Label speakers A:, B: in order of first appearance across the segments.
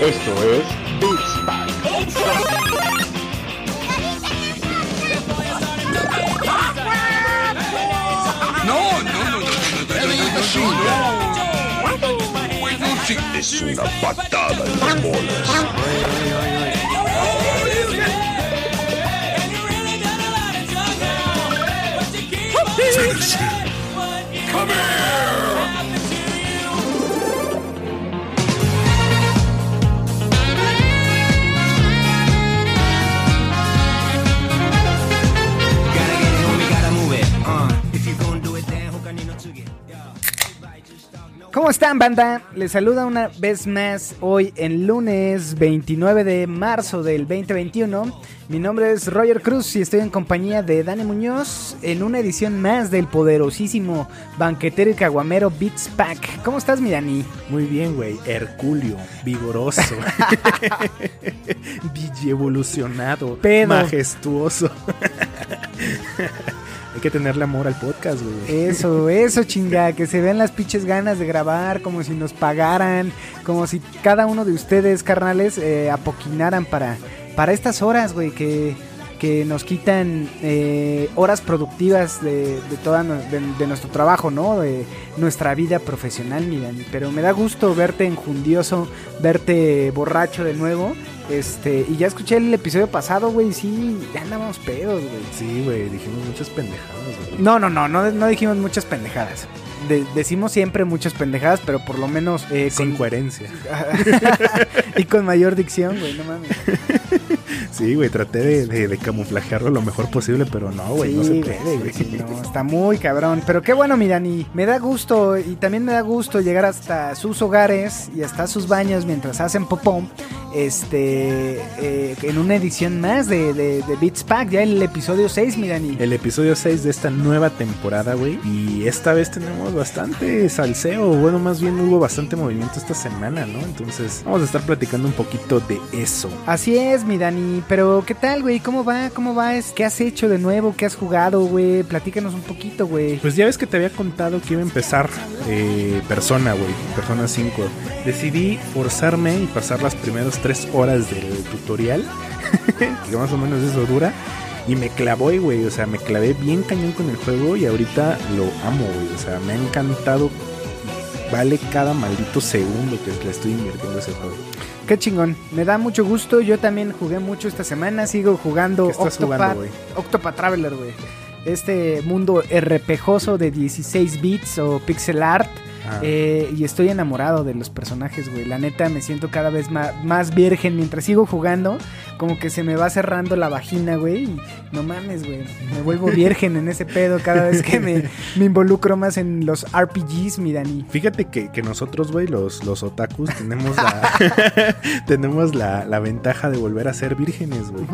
A: Esto es Beats
B: No, no, no, no, no, no.
C: Es una patada en las bolas.
B: Come here.
D: ¿Cómo están, banda? Les saluda una vez más hoy en lunes 29 de marzo del 2021. Mi nombre es Roger Cruz y estoy en compañía de Dani Muñoz en una edición más del poderosísimo banquetero y caguamero Beats Pack. ¿Cómo estás, mi Dani?
E: Muy bien, güey. Herculio, vigoroso, evolucionado, majestuoso. Que tenerle amor al podcast, güey.
D: Eso, eso, chinga, que se vean las pinches ganas de grabar, como si nos pagaran, como si cada uno de ustedes, carnales, eh, apoquinaran para, para estas horas, güey, que, que nos quitan eh, horas productivas de, de toda de, de nuestro trabajo, ¿no? De nuestra vida profesional, miran. Pero me da gusto verte enjundioso, verte borracho de nuevo. Este, y ya escuché el episodio pasado, güey, sí, ya andamos pedos, güey.
E: Sí, güey, dijimos muchas pendejadas, güey.
D: No, no, no, no, no dijimos muchas pendejadas. De- decimos siempre muchas pendejadas, pero por lo menos eh,
E: Sin
D: con,
E: coherencia.
D: y con mayor dicción, güey, no mames.
E: Sí, güey, traté de, de- de camuflajearlo lo mejor posible, pero no, güey, no se puede, güey.
D: sí, no, está muy cabrón. Pero qué bueno, mi Dani. Me da gusto y también me da gusto llegar hasta sus hogares y hasta sus baños mientras hacen popó. Este, eh, en una edición más de, de, de Beats Pack, ya el episodio 6, mi Dani.
E: El episodio 6 de esta nueva temporada, güey. Y esta vez tenemos bastante salseo. Bueno, más bien hubo bastante movimiento esta semana, ¿no? Entonces, vamos a estar platicando un poquito de eso.
D: Así es, mi Dani. Pero, ¿qué tal, güey? ¿Cómo va? ¿Cómo va? Es- ¿Qué has hecho de nuevo? ¿Qué has jugado, güey? Platícanos un poquito, güey.
E: Pues ya ves que te había contado que iba a empezar eh, Persona, güey. Persona 5. Decidí forzarme y pasar las primeras tres horas del tutorial. que más o menos eso dura. Y me clavó, güey. O sea, me clavé bien cañón con el juego y ahorita lo amo, güey. O sea, me ha encantado. Vale cada maldito segundo que le estoy invirtiendo a ese juego.
D: Qué chingón. Me da mucho gusto. Yo también jugué mucho esta semana. Sigo jugando
E: ¿Qué estás
D: Octopath,
E: jugando?
D: Octopath Traveler, güey. Este mundo RPGoso de 16 bits o pixel art.
E: Ah.
D: Eh, y estoy enamorado de los personajes, güey. La neta me siento cada vez más, más virgen mientras sigo jugando. Como que se me va cerrando la vagina, güey. Y no mames, güey. Me vuelvo virgen en ese pedo cada vez que me, me involucro más en los RPGs, mi Dani.
E: Fíjate que, que nosotros, güey, los, los otakus, tenemos la, tenemos la, la ventaja de volver a ser vírgenes, güey.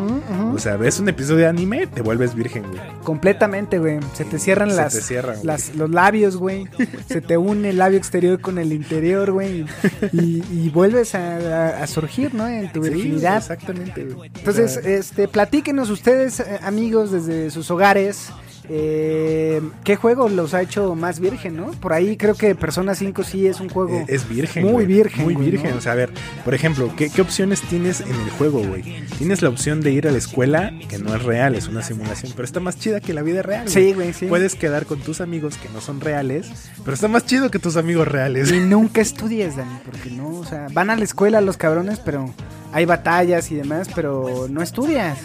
E: O sea, ves un episodio de anime, te vuelves virgen, güey.
D: Completamente, güey. Se te cierran
E: Se
D: las,
E: te cierran,
D: las- los labios, güey. Se te une el labio exterior con el interior, güey. Y, y vuelves a, a- a surgir, ¿no? En tu
E: Sí,
D: virginidad.
E: exactamente, güey.
D: Entonces, este, platíquenos ustedes, eh, amigos, desde sus hogares. Eh, ¿Qué juego los ha hecho más virgen, no? Por ahí creo que Persona 5 sí es un juego.
E: es virgen.
D: Muy
E: güey.
D: virgen,
E: Muy
D: güey,
E: virgen.
D: ¿no?
E: O sea, a ver, por ejemplo, ¿qué, qué opciones tienes en el juego, güey? Tienes la opción de ir a la escuela, que no es real, es una simulación, pero está más chida que la vida real.
D: Sí, güey, sí.
E: Puedes quedar con tus amigos que no son reales, pero está más chido que tus amigos reales.
D: Y nunca estudies, Dani, porque no, o sea, van a la escuela los cabrones, pero hay batallas y demás, pero no estudias.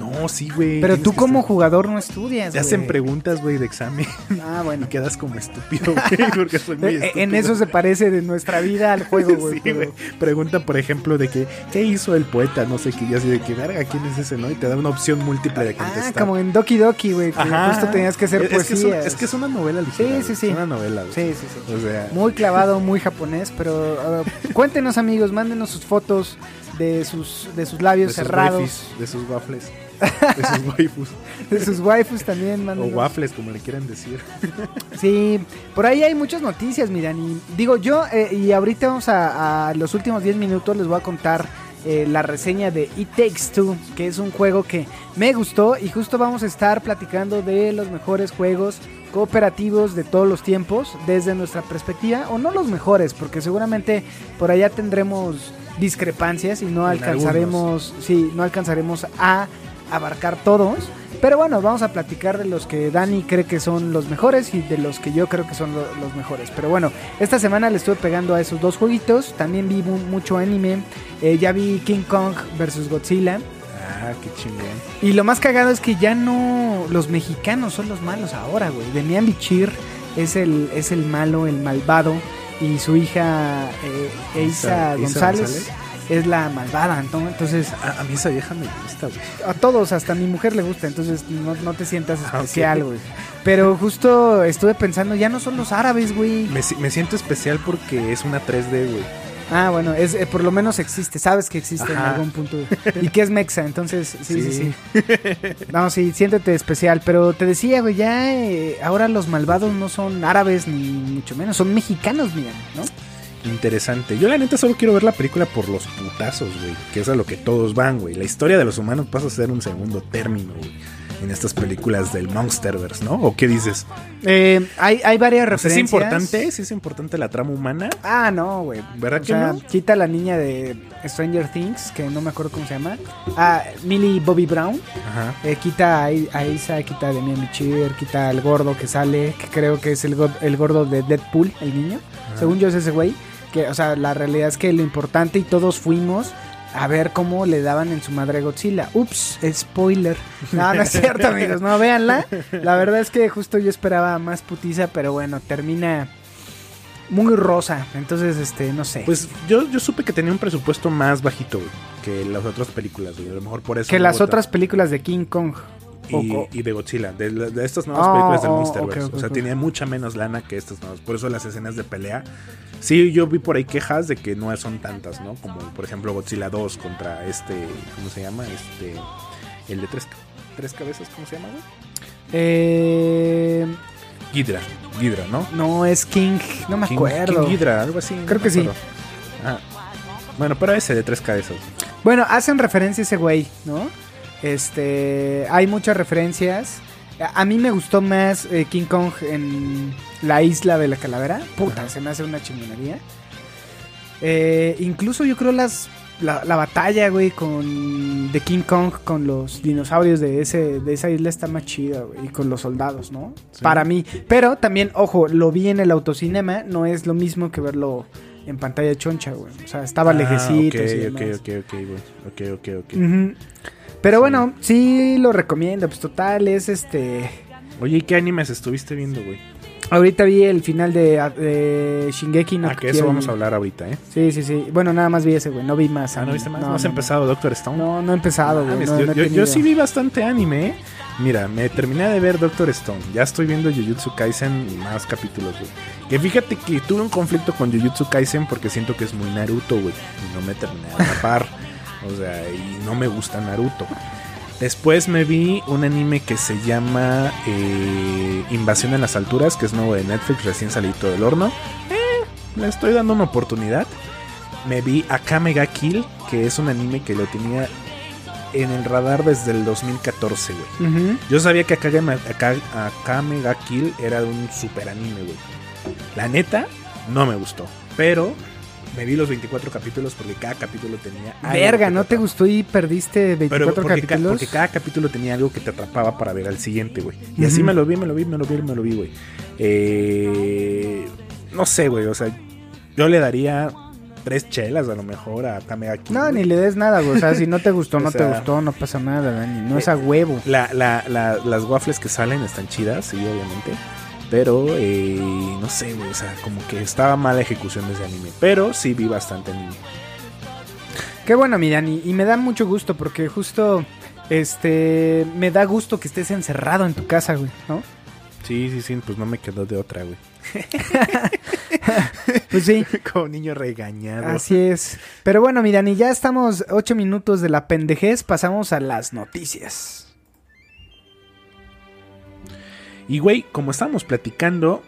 E: No, sí, güey.
D: Pero tú como
E: estar-
D: jugador no estudias.
E: Te hacen preguntas, güey, de examen
D: Ah,
E: y
D: bueno.
E: quedas como estúpido, güey, porque soy muy
D: Eh,
E: estúpido.
D: En eso se parece de nuestra vida al juego, güey.
E: Sí, güey. Pregunta, por ejemplo, de que, ¿qué hizo el poeta? No sé qué, y así de que, verga, ¿quién es ese, no? Y te da una opción múltiple de
D: Ah,
E: contestar.
D: como en Doki Doki, güey. Justo tenías que hacer
E: es, es que es, una, es que es una novela ligera.
D: Sí, sí, sí.
E: Es una novela, güey.
D: Sí, sí, sí.
E: O sea,
D: Muy clavado, muy japonés, pero a ver, cuéntenos amigos, mándenos sus fotos de sus de sus labios
E: de sus
D: cerrados,
E: waifus, de sus waffles, de sus waifus,
D: de sus waifus también,
E: o
D: mándenos.
E: waffles, como le quieran decir.
D: Sí, por ahí hay muchas noticias, miran. Y digo yo, eh, y ahorita vamos a, a los últimos 10 minutos, les voy a contar eh, la reseña de It Takes Two, que es un juego que me gustó y justo vamos a estar platicando de los mejores juegos cooperativos de todos los tiempos desde nuestra perspectiva, o no los mejores, porque seguramente por allá tendremos discrepancias y no
E: En
D: alcanzaremos, sí, no alcanzaremos a abarcar todos. Pero bueno, vamos a platicar de los que Dani cree que son los mejores y de los que yo creo que son lo- los mejores. Pero bueno, esta semana le estuve pegando a esos dos jueguitos. También vi mu- mucho anime. Eh, ya vi King Kong vs. Godzilla.
E: Ah, qué chingón.
D: Y lo más cagado es que ya no. Los mexicanos son los malos ahora, güey. Demian Bichir es el, es el malo, el malvado. Y su hija eh, Eisa González,
E: González.
D: es la malvada. ¿no? Entonces,
E: A, a mí esa vieja me gusta, güey.
D: a todos, hasta a mi mujer le gusta. Entonces, no, no te sientas
E: Ah,
D: especial, güey. Pero justo estuve pensando, ya no son los árabes, güey.
E: Me, me siento especial porque es una 3D, güey.
D: Ah, bueno, es, eh, por lo menos existe, sabes que existe en algún punto. Y que es mexa, entonces, sí, sí, sí.
E: Sí.
D: No, sí, siéntete especial. Pero te decía, güey, ya eh, ahora los malvados no son árabes ni mucho menos, son mexicanos, mira, ¿no?
E: Interesante. Yo la neta solo quiero ver la película por los putazos, güey. Que es a lo que todos van, güey. La historia de los humanos pasa a ser un segundo término, güey. En estas películas del Monsterverse, ¿no? ¿O qué dices?
D: Eh, hay, hay varias referencias.
E: ¿Es importante? ¿Sí es importante la trama humana?
D: Ah, no, güey.
E: ¿Verdad
D: O
E: que
D: sea,
E: no?
D: quita a la niña de Stranger Things, que no me acuerdo cómo se llama. Ah, Millie Bobby Brown.
E: Ajá.
D: Eh, quita a, a Isa, quita a Demian Bichir, quita al gordo que sale, que creo que es el, go- el gordo de Deadpool, el niño. Según yo es ese güey. Que, o sea, la realidad es que lo importante y todos fuimos a ver cómo le daban en su madre a Godzilla. Ups, spoiler. No, no es cierto, amigos. No, véanla. La verdad es que justo yo esperaba más putiza, pero bueno, termina muy rosa. Entonces, este, no sé.
E: Pues yo, yo supe que tenía un presupuesto más bajito. Que las otras películas, güey. A lo mejor por eso.
D: que las otras películas de King Kong.
E: Y, y de Godzilla, de, de estas nuevas
D: Oh,
E: películas del
D: oh,
E: Monsterverse.
D: ok, ok,
E: o sea,
D: ok.
E: tenía mucha menos lana que estas nuevas. Por eso las escenas de pelea. Sí, yo vi por ahí quejas de que no son tantas, ¿no? Como por ejemplo Godzilla 2 contra este. ¿Cómo se llama? Este. El de tres, tres cabezas, ¿cómo se llama, güey?
D: Eh,
E: Ghidra. Ghidra, ¿no?
D: no, es King. No me
E: King-
D: acuerdo.
E: King Ghidra, algo así.
D: Creo
E: no
D: que sí.
E: Ah. Bueno, pero ese de tres cabezas.
D: Bueno, hacen referencia a ese güey, ¿no? Este, hay muchas referencias. A mí me gustó más eh, King Kong en la isla de la calavera. Puta,
E: Ajá.
D: se me hace una chingonería. Eh, incluso yo creo las la, la batalla, güey, con de King Kong con los dinosaurios de ese de esa isla está más chida, güey, y con los soldados, ¿no?
E: Sí.
D: Para mí. Pero también, ojo, lo vi en el autocinema, no es lo mismo que verlo en pantalla choncha, güey. O sea, estaba
E: Ah,
D: lejecitos
E: ok,
D: y
E: ok,
D: demás.
E: ok, ok, güey. Ok, ok, ok.
D: Ujú. Pero
E: Sí.
D: bueno, sí lo recomiendo. Pues total, es este.
E: Oye, ¿y qué animes estuviste viendo, güey?
D: Ahorita vi el final de, de Shingeki no
E: Ah, que eso vamos a hablar ahorita, ¿eh?
D: Sí, sí, sí. Bueno, nada más vi ese, güey. No vi más.
E: Ah, ¿no
D: anime.
E: viste más? ¿No, has empezado Doctor Stone?
D: No, no he empezado, güey. No-
E: yo,
D: no
E: yo- sí vi bastante anime, ¿eh? Mira, me terminé de ver Doctor Stone. Ya estoy viendo Jujutsu Kaisen y más capítulos, güey. Que fíjate que tuve un conflicto con Jujutsu Kaisen porque siento que es muy Naruto, güey. Y no me terminé de atrapar. o sea, y no me gusta Naruto. Después me vi un anime que se llama eh, Invasión en las Alturas, que es nuevo de Netflix, recién salido del horno. Eh, le estoy dando una oportunidad. Me vi Akame ga Kill, que es un anime que lo tenía en el radar desde el 2014, güey. Yo sabía que Akame, Aka- Akame ga Kill era un super anime, güey. La neta, no me gustó. Pero me vi los 24 capítulos porque cada capítulo tenía. algo
D: Verga, ¿no te gustó y perdiste
E: Pero
D: 24
E: porque, ca-
D: capítulos?
E: porque cada capítulo tenía algo que te atrapaba para ver al siguiente, güey. Y así
D: Ujú.
E: me lo vi, me lo vi, me lo vi, me lo vi, güey. Eh, no sé, güey. O sea, yo le daría tres chelas a lo mejor a Akame ga Kill.
D: No,
E: güey.
D: ni le des nada, güey. O sea, si no te gustó,
E: O
D: no te
E: sea,
D: gustó, no pasa nada, Dani. No
E: eh,
D: es a huevo.
E: La, la, la- las waffles que salen están chidas, sí, obviamente. Pero, eh, no sé, güey, o sea, como que estaba mala ejecución de ese anime. Pero sí vi bastante anime.
D: Qué bueno, mi Dani. Y me da mucho gusto porque justo, este, me da gusto que estés encerrado en tu casa, güey, ¿no?
E: Sí, sí, sí, pues no me quedó de otra, güey.
D: Pues sí.
E: Como niño regañado.
D: Así es. Pero bueno, mi Dani, ya estamos ocho minutos de la pendejez. Pasamos a las noticias.
E: Y, güey, como estábamos platicando,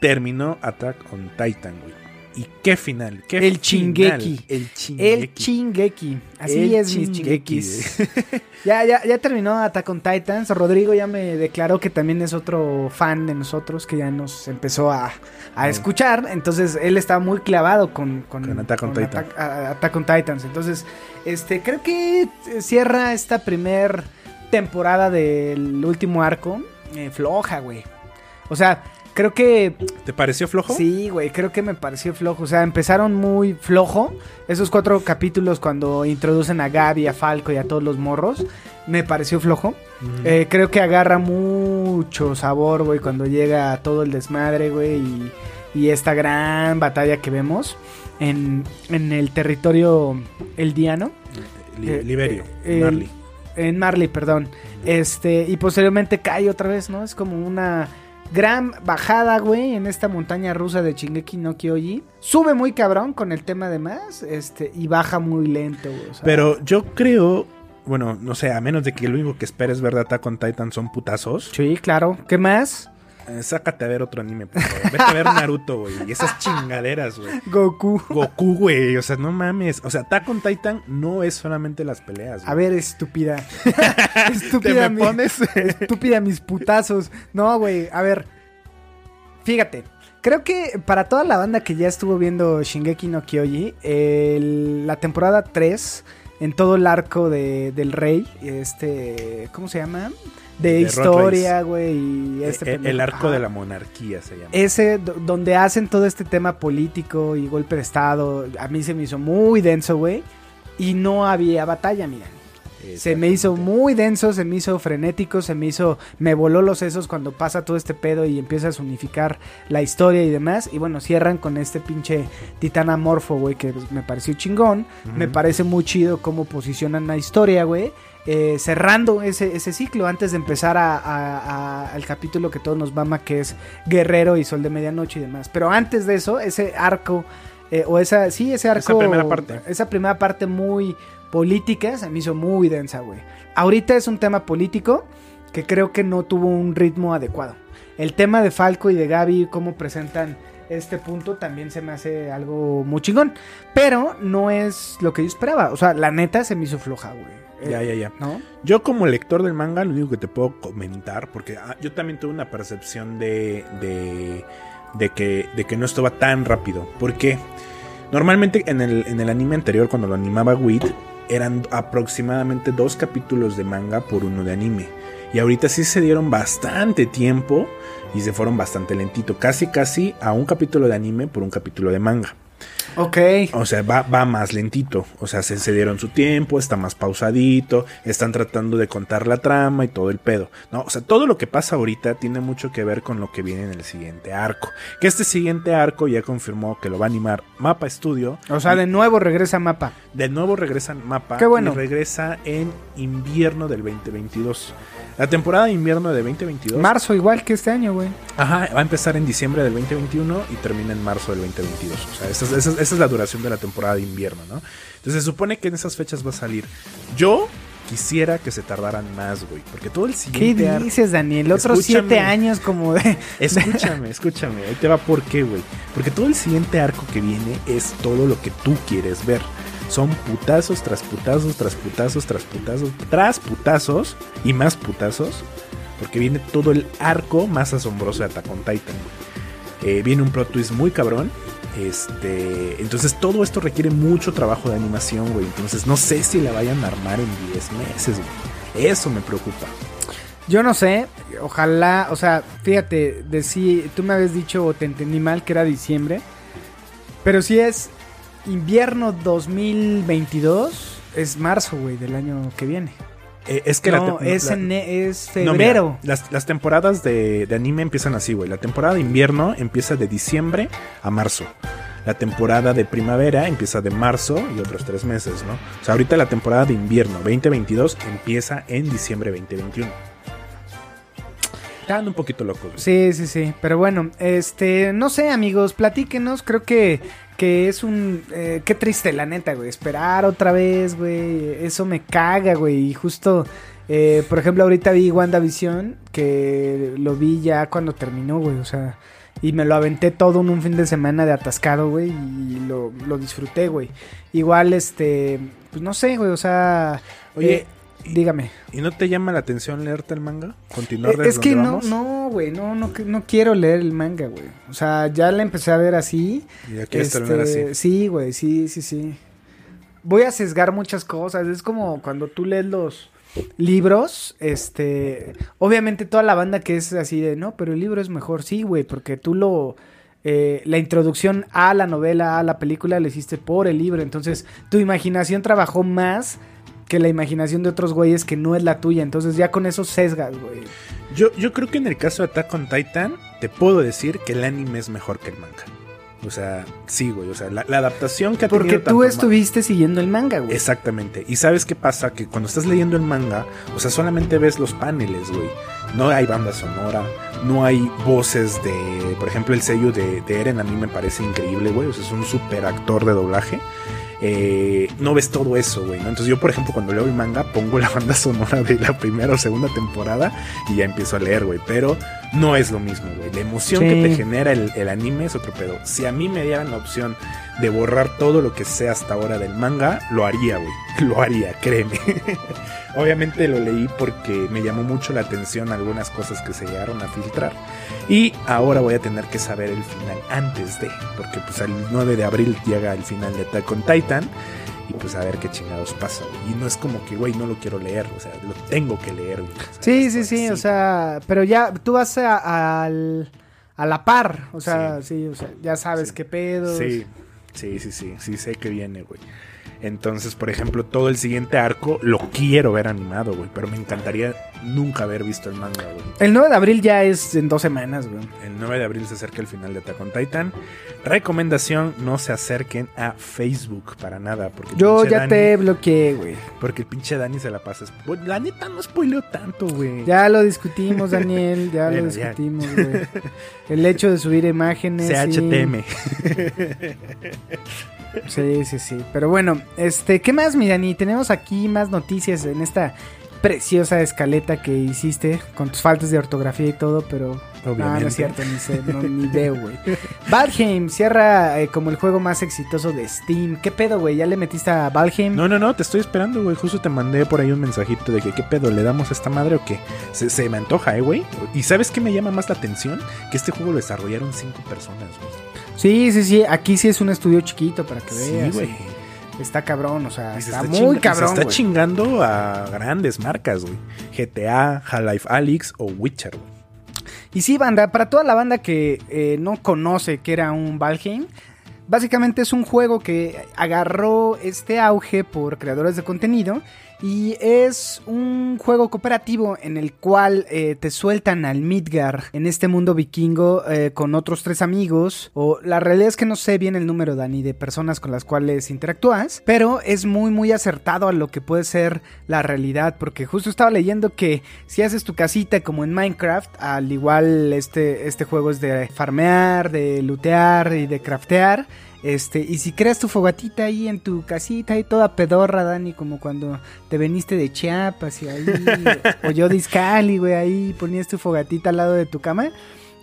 E: terminó Attack on Titan, güey. Y qué final. Qué
D: El
E: final.
D: Chingeki.
E: El Chingeki.
D: El Chingeki. Así
E: El
D: es, mis ya, ya, ya terminó Attack on Titans. Rodrigo ya me declaró que también es otro fan de nosotros que ya nos empezó a, a escuchar. Entonces él está muy clavado con, con,
E: Con Attack on Titan.
D: Attack, a- Attack on Titans. Entonces, este, creo que cierra esta primer temporada del último arco eh, floja, güey. O sea, creo que
E: ¿Te pareció flojo?
D: Sí, güey, creo que me pareció flojo. O sea, empezaron muy flojo. Esos cuatro capítulos cuando introducen a Gaby, a Falco y a todos los morros, me pareció flojo. Eh, creo que agarra mucho sabor, güey, cuando llega todo el desmadre, güey, y, y esta gran batalla que vemos en, en el territorio eldiano.
E: Li-
D: eh,
E: Liberio.
D: eh,
E: Marley.
D: En Marley, perdón. Este, y posteriormente cae otra vez, ¿no? Es como una gran bajada, güey, en esta montaña rusa de Shingeki no Kyoji. Sube muy cabrón con el tema de más, este, y baja muy lento, güey.
E: Pero yo creo, bueno, no sé, a menos de que lo único que esperes ver Attack on Titan son putazos,
D: Sí, claro. ¿Qué más?
E: Eh, sácate a ver otro anime, por favor. Vete a ver Naruto, güey. Y esas chingaderas, güey.
D: Goku.
E: Goku, güey. O sea, no mames. O sea, Attack on Titan no es solamente las peleas.
D: A ver, estúpida.
E: Te
D: estúpida,
E: me
D: mi-
E: pones.
D: estúpida mis putazos. No, güey, a ver. Fíjate. Creo que para toda la banda que ya estuvo viendo Shingeki no Kyoji, el- la temporada 3, en todo el arco de, del rey, este, ¿cómo se llama? De,
E: De
D: historia, güey, y este
E: Eh, el arco
D: Ajá.
E: de la monarquía se llama.
D: Ese, do- donde hacen todo este tema político y golpe de estado, a mí se me hizo muy denso, güey. Y no había batalla, mira. Se me hizo muy denso, se me hizo frenético, se me hizo, me voló los sesos cuando pasa todo este pedo y empiezas a unificar la historia y demás. Y bueno, cierran con este pinche titán amorfo, güey, que me pareció chingón. Me parece muy chido cómo posicionan la historia, güey. Eh, cerrando ese, ese ciclo antes de empezar a- a- a- al capítulo que todos nos mama, que es Guerrero y Sol de Medianoche y demás. Pero antes de eso, ese arco, eh, o esa, sí, ese arco.
E: primera parte.
D: Esa primera parte muy política se me hizo muy densa, güey. Ahorita es un tema político que creo que no tuvo un ritmo adecuado. El tema de Falco y de Gaby, cómo presentan este punto, también se me hace algo muy chingón. Pero no es lo que yo esperaba. O sea, la neta se me hizo floja, güey. Eh,
E: Ya, ya, ya.
D: ¿No?
E: Yo como lector del manga, lo único que te puedo comentar, porque ah, yo también tuve una percepción de, de, de que, de que no estaba tan rápido. Porque normalmente en el, en el anime anterior, cuando lo animaba Wit, eran aproximadamente dos capítulos de manga por uno de anime. Y ahorita sí se dieron bastante tiempo y se fueron bastante lentito. Casi, casi a un capítulo de anime por un capítulo de manga.
D: Ok.
E: O sea, va, va más lentito. O sea, se, se dieron su tiempo, está más pausadito, están tratando de contar la trama y todo el pedo. No, o sea, todo lo que pasa ahorita tiene mucho que ver con lo que viene en el siguiente arco. Que este siguiente arco ya confirmó que lo va a animar Mapa Studio.
D: O sea, de nuevo regresa Mapa.
E: De nuevo regresa Mapa.
D: Qué bueno.
E: Y regresa en invierno del 2022. La temporada de invierno de 2022.
D: Marzo igual que este año, güey.
E: Ajá, va a empezar en diciembre del 2021 y termina en marzo del 2022. O sea, esa es, esa es- esa es la duración de la temporada de invierno, ¿no? Entonces se supone que en esas fechas va a salir. Yo quisiera que se tardaran más, güey. Porque todo el
D: ¿Qué
E: siguiente ar-
D: dices, Daniel? Otros siete años como de...
E: Escúchame, escúchame. Ahí te va por qué, güey. Porque todo el siguiente arco que viene es todo lo que tú quieres ver. Son putazos tras putazos, tras putazos, tras putazos, tras putazos y más putazos. Porque viene todo el arco más asombroso de Attack Titan. Eh, viene un plot twist muy cabrón. Este, entonces todo esto requiere mucho trabajo de animación, güey. Entonces no sé si la vayan a armar en 10 meses. Eso me preocupa.
D: Yo no sé, ojalá, o sea, fíjate, de si tú me habías dicho o te entendí mal que era diciembre, pero si es invierno 2022, es marzo, güey, del año que viene.
E: Eh, es que la
D: no, es,
E: la-
D: en- es
E: No, mira,
D: febrero.
E: las, las temporadas de, de anime empiezan así, güey. La temporada de invierno empieza de diciembre a marzo. La temporada de primavera empieza de marzo y otros tres meses, ¿no? O sea, ahorita la temporada de invierno 2022 empieza en diciembre 2021. Está dando un poquito loco, güey.
D: Sí, sí, sí. Pero bueno, este, no sé, amigos, platíquenos. Creo que, que es un. eh, qué triste, la neta, güey. Esperar otra vez, güey. Eso me caga, güey. Y justo, eh, por ejemplo, ahorita vi WandaVision, que lo vi ya cuando terminó, güey. O sea, Y me lo aventé todo en un fin de semana de atascado, güey. Y lo, lo disfruté, güey. Igual, este. Pues no sé, güey. O sea.
E: Oye,
D: eh, dígame.
E: ¿Y no te llama la atención leerte el manga? ¿Continuar
D: Eh,
E: desde
D: Es que
E: donde
D: no,
E: vamos?
D: no, güey. No, no, no quiero leer el manga, güey. O sea, ya la empecé a ver así.
E: Y ya quieres
D: Este,
E: terminar así.
D: Sí, güey, sí, sí, sí. Voy a sesgar muchas cosas. Es como cuando tú lees los libros, este, obviamente toda la banda que es así de, no, pero el libro es mejor, sí, güey, porque tú lo, eh, la introducción a la novela, a la película, la hiciste por el libro, entonces tu imaginación trabajó más que la imaginación de otros güeyes que no es la tuya, entonces ya con eso sesgas, güey.
E: Yo, yo creo que en el caso de Attack on Titan, te puedo decir que el anime es mejor que el manga. O sea, sí, güey. O sea, la, la adaptación que ha
D: Porque
E: tenido
D: tú estuviste siguiendo el manga, güey.
E: Exactamente. Y sabes qué pasa? Que cuando estás leyendo el manga, o sea, solamente ves los paneles, güey. No hay banda sonora, no hay voces de. Por ejemplo, el sello de, de Eren a mí me parece increíble, güey. O sea, es un super actor de doblaje. Eh, no ves todo eso, güey. ¿no? Entonces, yo, por ejemplo, cuando leo el manga, pongo la banda sonora de la primera o segunda temporada y ya empiezo a leer, güey. Pero no es lo mismo, güey. La emoción
D: Sí.
E: que te genera el, el anime es otro pedo. Si a mí me dieran la opción de borrar todo lo que sé hasta ahora del manga, lo haría, güey. Lo haría, créeme. Obviamente lo leí porque me llamó mucho la atención algunas cosas que se llegaron a filtrar. Y ahora voy a tener que saber el final antes de, porque pues el 9 de abril llega el final de Attack on Titan. Y pues a ver qué chingados pasa. Y no es como que, güey, no lo quiero leer, o sea, lo tengo que leer, güey. O sea,
D: Sí, sí, sí, o sea, pero ya tú vas a, al- a la par, o sea, sí, o sea, ya sabes
E: Sí.
D: qué pedo.
E: Sí, sí, sí, sí, sí sé que viene, güey. Entonces, por ejemplo, todo el siguiente arco lo quiero ver animado, güey. Pero me encantaría nunca haber visto el manga, güey.
D: El 9 de abril ya es en dos semanas, güey.
E: El 9 de abril se acerca el final de Attack on Titan. Recomendación, no se acerquen a Facebook para nada. Porque
D: Yo ya
E: Dani-
D: te bloqueé, güey.
E: Porque el pinche Dani se la pasa. La neta no spoileo tanto, güey.
D: Ya lo discutimos, Daniel, ya
E: Bueno,
D: lo discutimos, güey. El hecho de subir imágenes.
E: CHTM.
D: Sí, sí, sí. Pero bueno, este, ¿qué más, mi Dani? Tenemos aquí más noticias en esta preciosa escaleta que hiciste con tus faltas de ortografía y todo, pero no, no
E: Obviamente.
D: es cierto, ni, sé, no, ni veo, güey. Valheim cierra eh, como el juego más exitoso de Steam. ¿Qué pedo, güey? ¿Ya le metiste a Valheim?
E: No, no, no, te estoy esperando, güey. Justo te mandé por ahí un mensajito de que, ¿qué pedo? ¿Le damos a esta madre o qué? Se, se me antoja, eh, güey. ¿Y sabes qué me llama más la atención? Que este juego lo desarrollaron cinco personas, güey.
D: Sí, sí, sí. Aquí sí es un estudio chiquito para que
E: Sí,
D: veas.
E: güey.
D: Está cabrón, o sea, está,
E: está
D: muy cabrón,
E: Se está chingando a grandes marcas, güey. GTA, Half-Life Alyx o Witcher, güey.
D: Y sí, banda, para toda la banda que eh, no conoce que era un Valheim, básicamente es un juego que agarró este auge por creadores de contenido y es un juego cooperativo en el cual eh, te sueltan al Midgar en este mundo vikingo eh, con otros tres amigos. O la realidad es que no sé bien el número, Dani, de personas con las cuales interactúas, pero es muy, muy acertado a lo que puede ser la realidad. Porque justo estaba leyendo que si haces tu casita como en Minecraft, al igual este, este juego es de farmear, de lootear y de craftear. Este, y si creas tu fogatita ahí en tu casita y toda pedorra, Dani, como cuando te veniste de Chiapas y ahí, o yo de Izcalli, güey, ahí ponías tu fogatita al lado de tu cama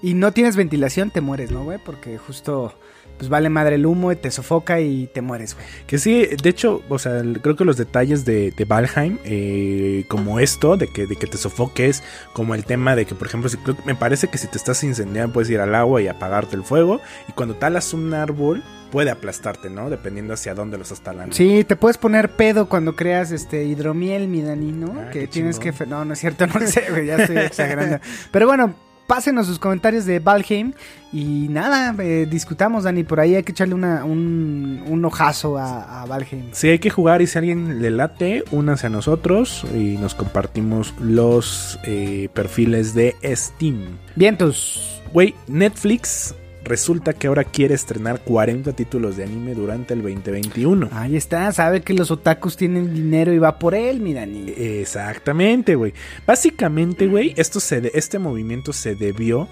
D: y no tienes ventilación, te mueres, ¿no, güey? Porque justo, pues vale madre el humo y te sofoca y te mueres, güey.
E: Que sí, de hecho, o sea, creo que los detalles de, de Valheim, eh, como esto, de que, de que te sofoques, como el tema de que, por ejemplo, si- creo que me parece que si te estás incendiando puedes ir al agua y apagarte el fuego, y cuando talas un árbol puede aplastarte, ¿no? Dependiendo hacia dónde lo estás talando.
D: Sí, te puedes poner pedo cuando creas este hidromiel, mi Dani, ¿no?
E: Ah,
D: que tienes que...
E: chingón.
D: No, no es cierto, no sé, güey, ya estoy exagerando. Pero bueno, pásenos sus comentarios de Valheim y nada, eh, discutamos, Dani, por ahí hay que echarle una, un, un ojazo a, a Valheim.
E: Sí, hay que jugar y si alguien le late, únanse a nosotros y nos compartimos los eh, perfiles de Steam.
D: Vientos.
E: Güey, Netflix resulta que ahora quiere estrenar 40 títulos de anime durante el 2021.
D: Ahí está, sabe que los otakus tienen dinero y va por él, mi Dani.
E: Exactamente, güey. Básicamente, güey, esto se de- este movimiento se debió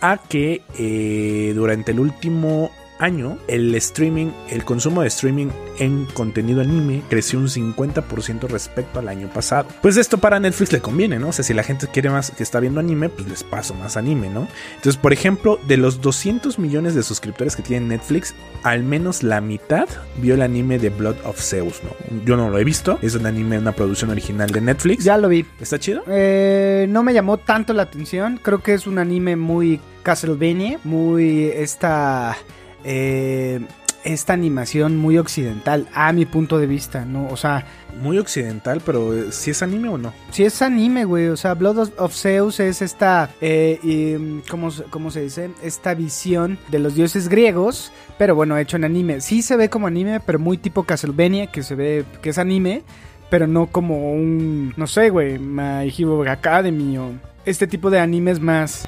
E: a que eh, durante el último año el streaming, el consumo de streaming en contenido anime creció un 50% respecto al año pasado. Pues esto para Netflix le conviene, ¿no? O sea, si la gente quiere más que está viendo anime, pues les paso más anime, ¿no? Entonces, por ejemplo, de los 200 millones de suscriptores que tiene Netflix, al menos la mitad vio el anime de Blood of Zeus, ¿no? Yo no lo he visto, es un anime, una producción original de Netflix.
D: Ya lo vi.
E: ¿Está chido?
D: Eh, no me llamó tanto la atención. Creo que es un anime muy Castlevania, muy esta eh, esta animación muy occidental a mi punto de vista, ¿no? O sea,
E: Muy occidental, pero si es anime o no?
D: si es anime, güey, o sea, Blood of- Zeus es esta, eh, y, ¿cómo, se- cómo se dice? Esta visión de los dioses griegos, pero bueno, hecho en anime. Sí se ve como anime, pero muy tipo Castlevania, que se ve que es anime, pero no como un, no sé, güey, My Hero Academy o este tipo de animes más,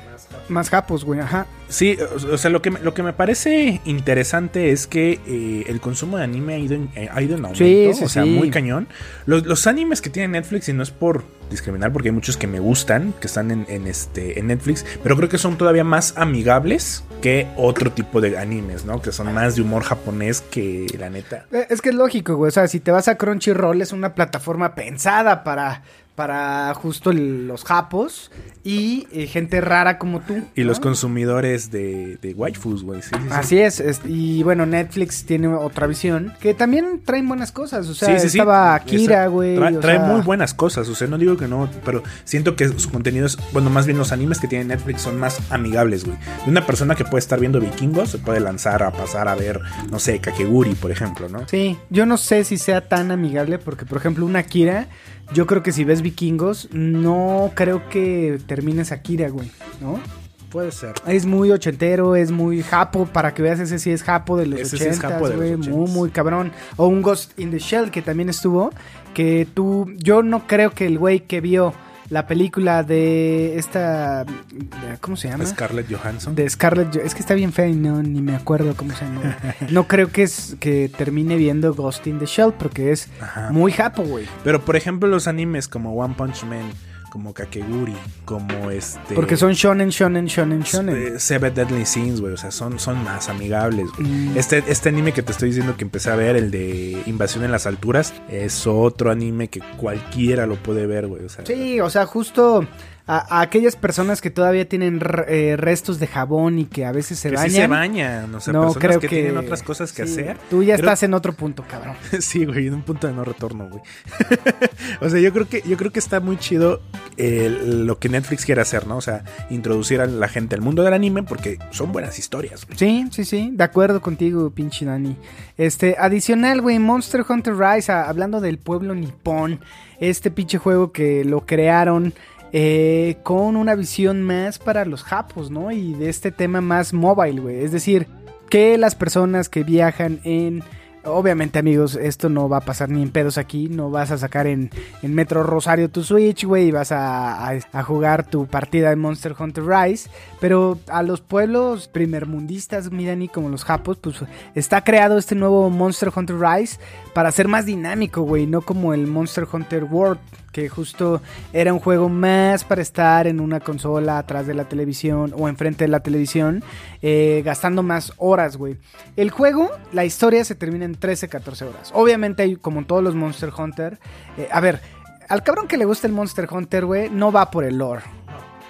D: más japos, güey, ajá.
E: Sí, o, sea, lo que, me, lo que me parece interesante es que eh, el consumo de anime ha ido en, eh, ha ido en aumento,
D: Sí, sí,
E: o sea,
D: sí.
E: muy cañón. Los, los animes que tiene Netflix, y no es por discriminar, porque hay muchos que me gustan, que están en, en este, en Netflix, pero creo que son todavía más amigables que otro tipo de animes, ¿no? Que son más de humor japonés que la neta.
D: Eh, Es que es lógico, güey. O sea, si te vas a Crunchyroll es una plataforma pensada para, para justo el- los japos y eh, gente rara como tú.
E: Y los consumidores de, de waifus, güey. Sí, sí, sí.
D: Así es, es- y bueno, Netflix tiene otra visión que también traen buenas cosas. O sea, estaba Akira, güey.
E: Trae,
D: o
E: trae
D: sea,
E: muy buenas cosas, o sea, no digo que no, pero siento que su contenido es, bueno, más bien los animes que tiene Netflix son más amigables, güey. De una persona que puede estar viendo vikingos se puede lanzar a pasar a ver, no sé, Kakeguri, por ejemplo, ¿no?
D: Sí, yo no sé si sea tan amigable porque, por ejemplo, una Akira, yo creo que si ves vikingos, no creo que termines Akira, güey, ¿no?
E: Puede ser.
D: Es muy ochentero, es muy japo, para que veas ese sí es japo de los
E: Ese sí es
D: ochentas,
E: los
D: güey, muy, muy cabrón. O un Ghost in the Shell que también estuvo, que tú, yo no creo que el güey que vio la película de esta, ¿cómo se llama?
E: Scarlett Johansson.
D: De Scarlett, es que está bien fea y no, ni me acuerdo cómo se llama. No creo que es que termine viendo Ghost in the Shell porque es
E: Ajá.
D: muy japo, güey.
E: Pero por ejemplo, los animes como One Punch Man, como Kakeguri, como este.
D: Porque son shonen, shonen, shonen, shonen.
E: eh, Seven Deadly Sins, güey. O sea, son, son más amigables, güey.
D: Mm.
E: Este, este anime que te estoy diciendo que empecé a ver, el de Invasión en las Alturas, es otro anime que cualquiera lo puede ver, güey. O sea,
D: Sí, o sea, justo a, a aquellas personas que todavía tienen eh, restos de jabón y que a veces se
E: que
D: bañan.
E: sí se bañan. O sea,
D: no,
E: personas
D: creo
E: que,
D: que,
E: tienen otras cosas que
D: sí,
E: hacer.
D: Tú ya
E: Creo-
D: estás en otro punto, cabrón.
E: Sí, güey, en un punto de no retorno, güey. o sea, yo creo que yo creo que está muy chido lo que Netflix quiere hacer, ¿no? O sea, introducir a la gente al mundo del anime porque son buenas historias, güey.
D: Sí, sí, sí, de acuerdo contigo, pinche Dani. Este, adicional, güey, Monster Hunter Rise, a- hablando del pueblo nipón, este pinche juego que lo crearon eh, con una visión más para los japos, ¿no? Y de este tema más mobile, güey. Es decir, que las personas que viajan en... Obviamente, amigos, esto no va a pasar ni en pedos aquí. No vas a sacar en, en Metro Rosario tu Switch, güey, y vas a, a- jugar tu partida de Monster Hunter Rise. Pero a los pueblos primermundistas, Mirani, como los japos, pues está creado este nuevo Monster Hunter Rise para ser más dinámico, güey, no como el Monster Hunter World, que justo era un juego más para estar en una consola atrás de la televisión o enfrente de la televisión, eh, gastando más horas, güey. El juego, la historia se termina en 13-14 horas. Obviamente, hay, como en todos los Monster Hunter, eh, a ver, al cabrón que le gusta el Monster Hunter, güey, no va por el lore.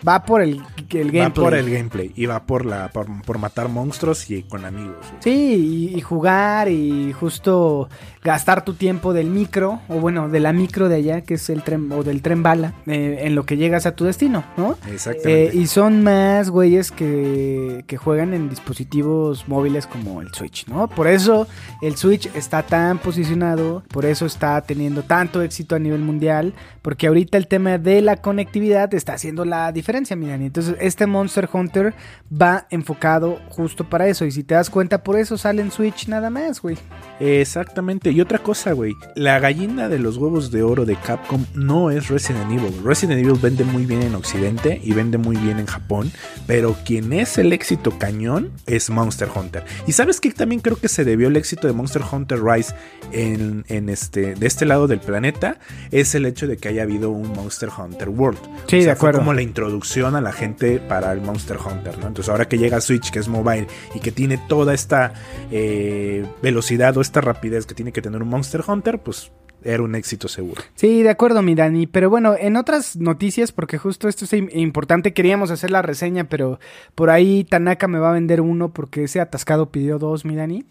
D: Va por el, el gameplay.
E: Va por el gameplay y va por la por, por matar monstruos y con amigos.
D: Sí, y, y jugar y justo gastar tu tiempo del micro, o bueno, de la micro de allá, que es el tren, o del tren bala, eh, en lo que llegas a tu destino, ¿no?
E: Exactamente.
D: Eh, y son más güeyes que, que juegan en dispositivos móviles como el Switch, ¿no? Por eso el Switch está tan posicionado, por eso está teniendo tanto éxito a nivel mundial, porque ahorita el tema de la conectividad está haciendo la diferencia, miren. Entonces, este Monster Hunter va enfocado justo para eso. Y si te das cuenta, por eso sale en Switch nada más, güey.
E: Exactamente. Y otra cosa, güey. La gallina de los huevos de oro de Capcom no es Resident Evil. Resident Evil vende muy bien en Occidente y vende muy bien en Japón. Pero quien es el éxito cañón es Monster Hunter. Y sabes que también creo que se debió el éxito de Monster Hunter Rise en, este, de este lado del planeta. Es el hecho de que haya habido un Monster Hunter World.
D: Sí,
E: O sea,
D: de
E: fue
D: acuerdo.
E: como la introducción a la gente para el Monster Hunter, ¿no? Entonces ahora que llega Switch, que es mobile y que tiene toda esta eh, velocidad o esta rapidez que tiene que tener un Monster Hunter, pues era un éxito seguro.
D: Sí, de acuerdo, mi Dani. Pero bueno, en otras noticias, porque justo esto es im- importante, queríamos hacer la reseña, pero por ahí Tanaka me va a vender uno porque ese atascado pidió dos, mi Dani.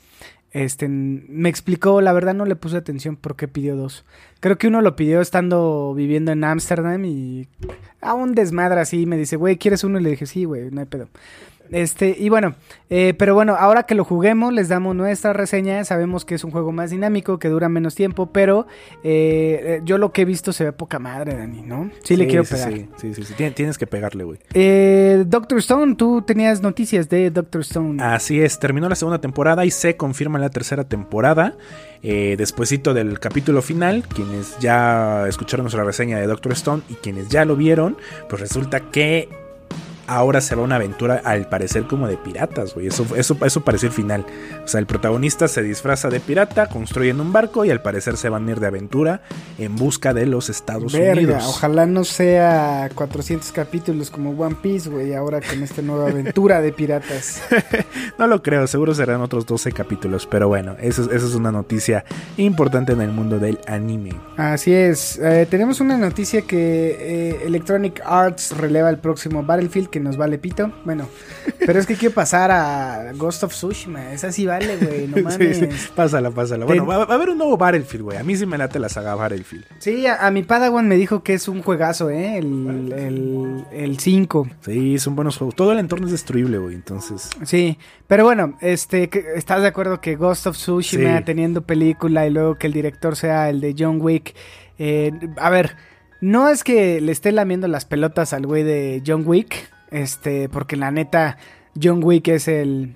D: Este, me explicó, la verdad no le puse atención por qué pidió dos. Creo que uno lo pidió estando viviendo en Ámsterdam y a un desmadre así me dice, güey, ¿quieres uno? Y le dije, sí, güey, no hay pedo. Este, y bueno, eh, pero bueno, ahora que lo juguemos, les damos nuestra reseña. Sabemos que es un juego más dinámico, que dura menos tiempo, pero eh, eh, yo lo que he visto se ve poca madre, Dani, ¿no? Sí, le quiero
E: sí,
D: pegar.
E: Sí, sí, sí, sí. Tien- Tienes que pegarle, güey.
D: Eh, Doctor Stone, tú tenías noticias de Doctor Stone.
E: Así es, terminó la segunda temporada y se confirma la tercera temporada. Despuésito del capítulo final, quienes ya escucharon nuestra reseña de Doctor Stone y quienes ya lo vieron, pues resulta que ahora se va una aventura al parecer como de piratas, güey. Eso, eso, eso pareció el final. O sea, el protagonista se disfraza de pirata, construyen un barco y al parecer se van a ir de aventura en busca de los Estados
D: Verga,
E: Unidos.
D: ojalá no sea 400 capítulos como One Piece, güey, ahora con esta nueva aventura de piratas.
E: No lo creo, seguro serán otros 12 capítulos, pero bueno, eso, es- eso es una noticia importante en el mundo del anime.
D: Así es, eh, tenemos una noticia que eh, Electronic Arts releva el próximo Battlefield que nos vale pito. Bueno, pero es que quiero pasar a Ghost of Tsushima, esa sí vale, güey, no
E: Sí,
D: mames.
E: sí,
D: Sí,
E: Pásala, pásala. Bueno, va, va a haber un nuevo Battlefield, güey. A mí sí me late la saga Battlefield.
D: a, a mi Padawan me dijo que es un juegazo, ¿eh? El, el, el 5.
E: Sí, son buenos juegos. Todo el entorno es destruible, güey. Entonces,
D: Sí, pero bueno, este, que- ¿estás de acuerdo que Ghost of Tsushima
E: Sí.
D: teniendo película y luego que el director sea el de John Wick? eh, a ver, no es que le esté lamiendo las pelotas al güey de John Wick, este, porque la neta, John Wick es el,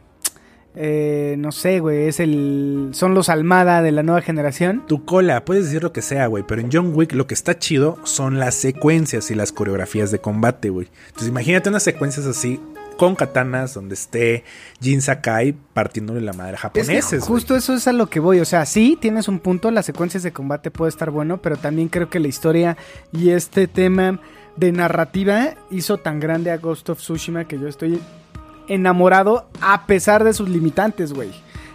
D: eh, no sé, güey, es el, son los Almada de la nueva generación.
E: tu cola, puedes decir lo que sea, güey. Pero en John Wick lo que está chido son las secuencias y las coreografías de combate, güey. Entonces, imagínate unas secuencias así. Con katanas, donde esté Jin Sakai partiéndole la madre a
D: Es
E: japoneses.
D: que justo eso es a lo que voy. O sea, sí, tienes un punto. Las secuencias de combate puede estar bueno, pero también creo que la historia y este tema de narrativa hizo tan grande a Ghost of Tsushima que yo estoy enamorado a pesar de sus limitantes, güey.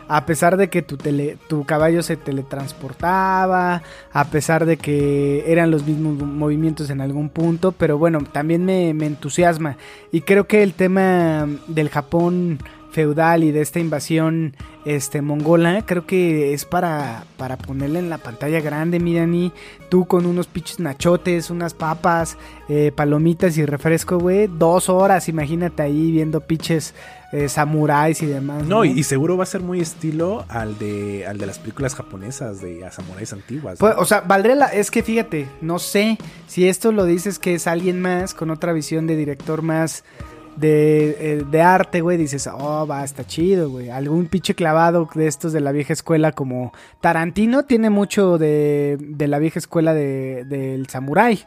D: A pesar de que tu, tele- tu caballo se teletransportaba, a pesar de que eran los mismos movimientos en algún punto, pero bueno, también me, me entusiasma. Y creo que el tema del Japón feudal y de esta invasión este mongola creo que es para para ponerle en la pantalla grande Mirani tú con unos pinches nachotes unas papas eh, palomitas y refresco güey dos horas imagínate ahí viendo pinches eh, samuráis y demás
E: No, y, y seguro va a ser muy estilo al de, al de las películas japonesas de a samuráis antiguas.
D: Pues,
E: ¿no?
D: o sea, valdría la. Es que fíjate, no sé si esto lo dices que es alguien más con otra visión de director más de, eh, de arte, güey. Dices, oh, va, está chido, güey. Algún pinche clavado de estos de la vieja escuela como Tarantino tiene mucho de, de la vieja escuela de, del samurái.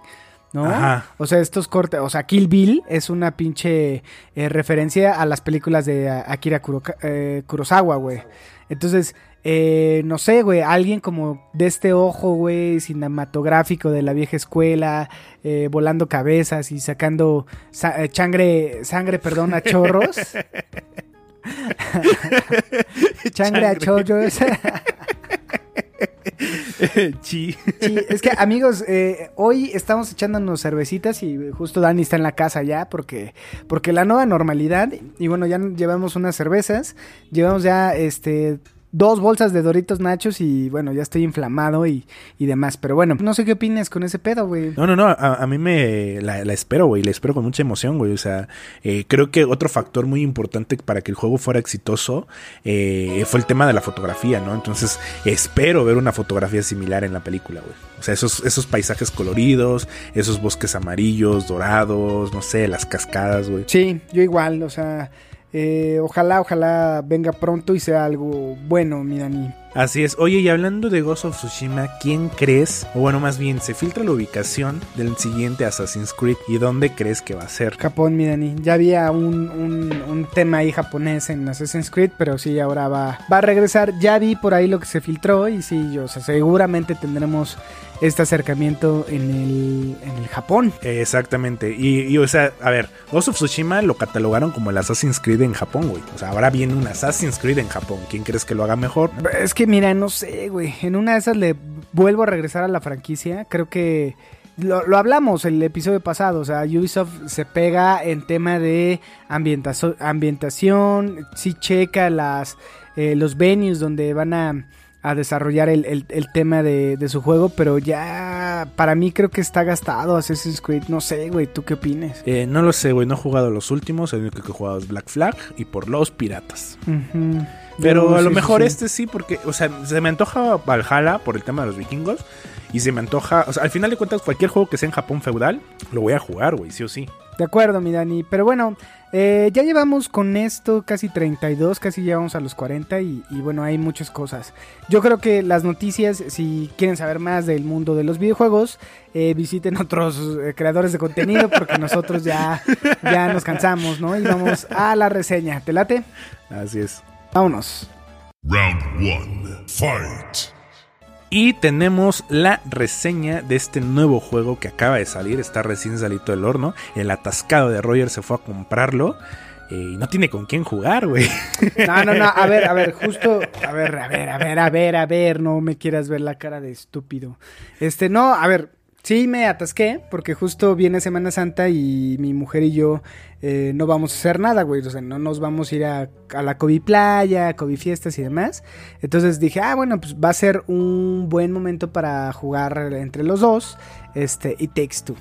D: ¿No?
E: Ajá.
D: O sea, estos cortes, o sea, Kill Bill es una pinche eh, referencia a las películas de a- Akira eh, Kurosawa, güey. Entonces, eh, no sé, güey, alguien como de este ojo, güey, cinematográfico de la vieja escuela, eh, volando cabezas y sacando sa- eh, changre, sangre, perdón, a chorros. changre a chorros.
E: Sí,
D: es que amigos, eh, hoy estamos echándonos cervecitas y justo Dani está en la casa ya porque porque la nueva normalidad y bueno, ya llevamos unas cervezas, llevamos ya este dos bolsas de Doritos Nachos y bueno, ya estoy inflamado y, y demás, pero bueno, no sé qué opinas con ese pedo, güey.
E: No, no, no, a, a mí me la, la espero, güey, la espero con mucha emoción, güey. O sea, eh, creo que otro factor muy importante para que el juego fuera exitoso eh, fue el tema de la fotografía, ¿no? Entonces, espero ver una fotografía similar en la película, güey. O sea, esos, esos paisajes coloridos, esos bosques amarillos, dorados, no sé, las cascadas, güey.
D: Sí, yo igual, o sea, eh, ojalá, ojalá venga pronto y sea algo bueno, mi Dani.
E: Así es. Oye, y hablando de Ghost of Tsushima, ¿quién crees? O bueno, más bien, se filtra la ubicación del siguiente Assassin's Creed y dónde crees que va a ser.
D: Japón, mi Dani. Ya había un, un- un tema ahí japonés en Assassin's Creed, pero sí, ahora va, va a regresar. Ya vi por ahí lo que se filtró y sí, yo, o sea, seguramente tendremos este acercamiento en el, en el Japón.
E: Exactamente. Y, y, o sea, a ver, Ghost of Tsushima lo catalogaron como el Assassin's Creed en Japón, güey. O sea, ahora viene un Assassin's Creed en Japón. ¿Quién crees que lo haga mejor?
D: Es que mira, no sé, güey. En una de esas le vuelvo a regresar a la franquicia. Creo que lo, lo hablamos el episodio pasado. O sea, Ubisoft se pega en tema de ambientación. Sí checa las, eh, los venues donde van a, a desarrollar el, el- el tema de, de su juego. Pero ya para mí creo que está gastado Assassin's Creed. No sé, güey. ¿Tú qué opinas?
E: Eh, no lo sé, güey. No he jugado los últimos. El único que he jugado es Black Flag y por los piratas. Pero
D: No,
E: a lo
D: sí,
E: mejor
D: sí.
E: este sí, porque, o sea, se me antoja Valhalla por el tema de los vikingos. Y se me antoja, o sea, al final de cuentas, cualquier juego que sea en Japón feudal, lo voy a jugar, güey, sí o sí.
D: De acuerdo, mi Dani. Pero bueno, eh, ya llevamos con esto casi 32, casi llegamos a los 40 y, y bueno, hay muchas cosas. Yo creo que las noticias, si quieren saber más del mundo de los videojuegos, eh, visiten otros eh, creadores de contenido porque nosotros ya, ya nos cansamos, ¿no? Y vamos a la reseña. ¿Te late?
E: Así es.
D: Vámonos.
C: Round one. Fight.
E: Y tenemos la reseña de este nuevo juego que acaba de salir, está recién salido del horno. El atascado de Roger se fue a comprarlo. eh, y no tiene con quién jugar, güey.
D: No, no, no, a ver, a ver, justo, a ver, a ver, a ver, a ver, a ver, no me quieras ver la cara de estúpido. Este, no, a ver, sí me atasqué, porque justo viene Semana Santa y mi mujer y yo eh, no vamos a hacer nada, güey, o sea, no nos vamos a ir a, a la COVID playa, COVID fiestas y demás. Entonces dije, ah, bueno, pues va a ser un buen momento para jugar entre los dos, este, y Takes Two.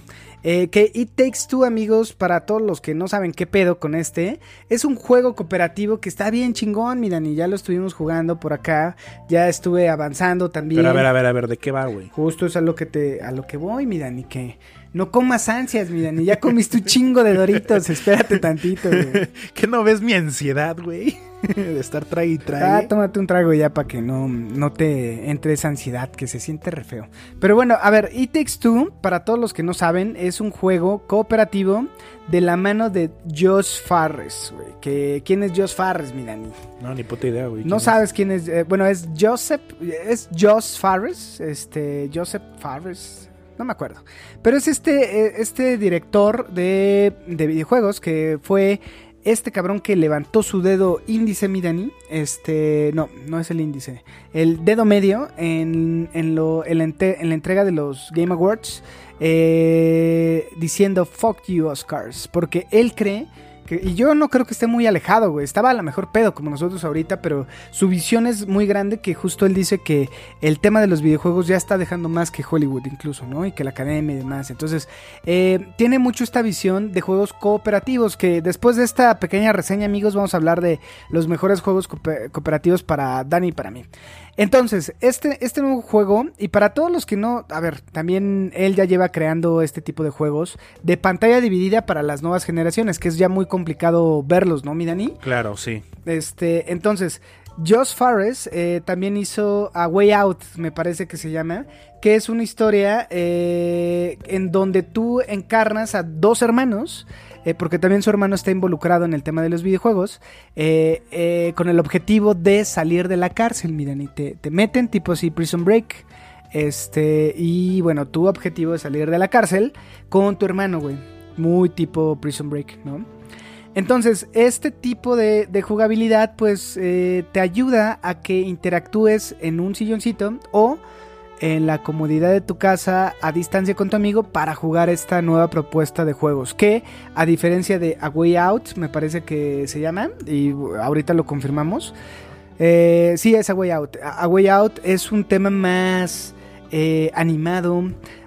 D: Eh, que It Takes Two, amigos, para todos los que no saben qué pedo con este, es un juego cooperativo que está bien chingón, miran, y ya lo estuvimos jugando por acá, ya estuve avanzando también.
E: Pero a ver, a ver, a ver, ¿de qué va, güey?
D: Justo es a lo que te, a lo que voy, mi Dani, que no comas ansias, mi Dani, ya comiste un chingo de doritos, espérate tantito, güey.
E: ¿Que no ves mi ansiedad, güey? de estar trague y trague.
D: Ah, tómate un trago ya para que no, no te entre esa ansiedad que se siente re feo. Pero bueno, a ver, It Takes Two, para todos los que no saben, es un juego cooperativo de la mano de Josh Farres, güey. Que, ¿Quién es Josh Farres, mi Dani?
E: No, ni puta idea, güey.
D: No sabes quién es. eh, bueno, es Joseph. Es Josh Farres. Este. Joseph Farres. No me acuerdo. Pero es este. eh, Este director de, de videojuegos. Que fue. Este cabrón que levantó su dedo índice, mi Dani. Este. No, no es el índice. El dedo medio. En, en, lo, en la entrega de los Game Awards. eh, diciendo fuck you, Oscars. Porque él cree y yo no creo que esté muy alejado, güey. Estaba a la mejor pedo como nosotros ahorita, pero su visión es muy grande que justo él dice que el tema de los videojuegos ya está dejando más que Hollywood incluso, ¿no? Y que la academia y demás. Entonces, eh, tiene mucho esta visión de juegos cooperativos que después de esta pequeña reseña, amigos, vamos a hablar de los mejores juegos coope- cooperativos para Dani y para mí. Entonces, este, este nuevo juego, y para todos los que no, a ver, también él ya lleva creando este tipo de juegos de pantalla dividida para las nuevas generaciones, que es ya muy complicado verlos, ¿no, mi Dani?
E: Claro, sí.
D: Este, entonces, Josh Fares eh, también hizo A Way Out, me parece que se llama, que es una historia eh, en donde tú encarnas a dos hermanos, eh, porque también su hermano está involucrado en el tema de los videojuegos, con el objetivo de salir de la cárcel, miren, y te, te meten tipo así Prison Break. Este, y bueno, tu objetivo es salir de la cárcel con tu hermano, güey. Muy tipo Prison Break, ¿no? Entonces, este tipo de, de jugabilidad, pues, eh, te ayuda a que interactúes en un silloncito o en la comodidad de tu casa a distancia con tu amigo para jugar esta nueva propuesta de juegos. Que, a diferencia de A Way Out, me parece que se llama, y ahorita lo confirmamos. Eh, sí, es A Way Out. A Way Out es un tema más eh, animado,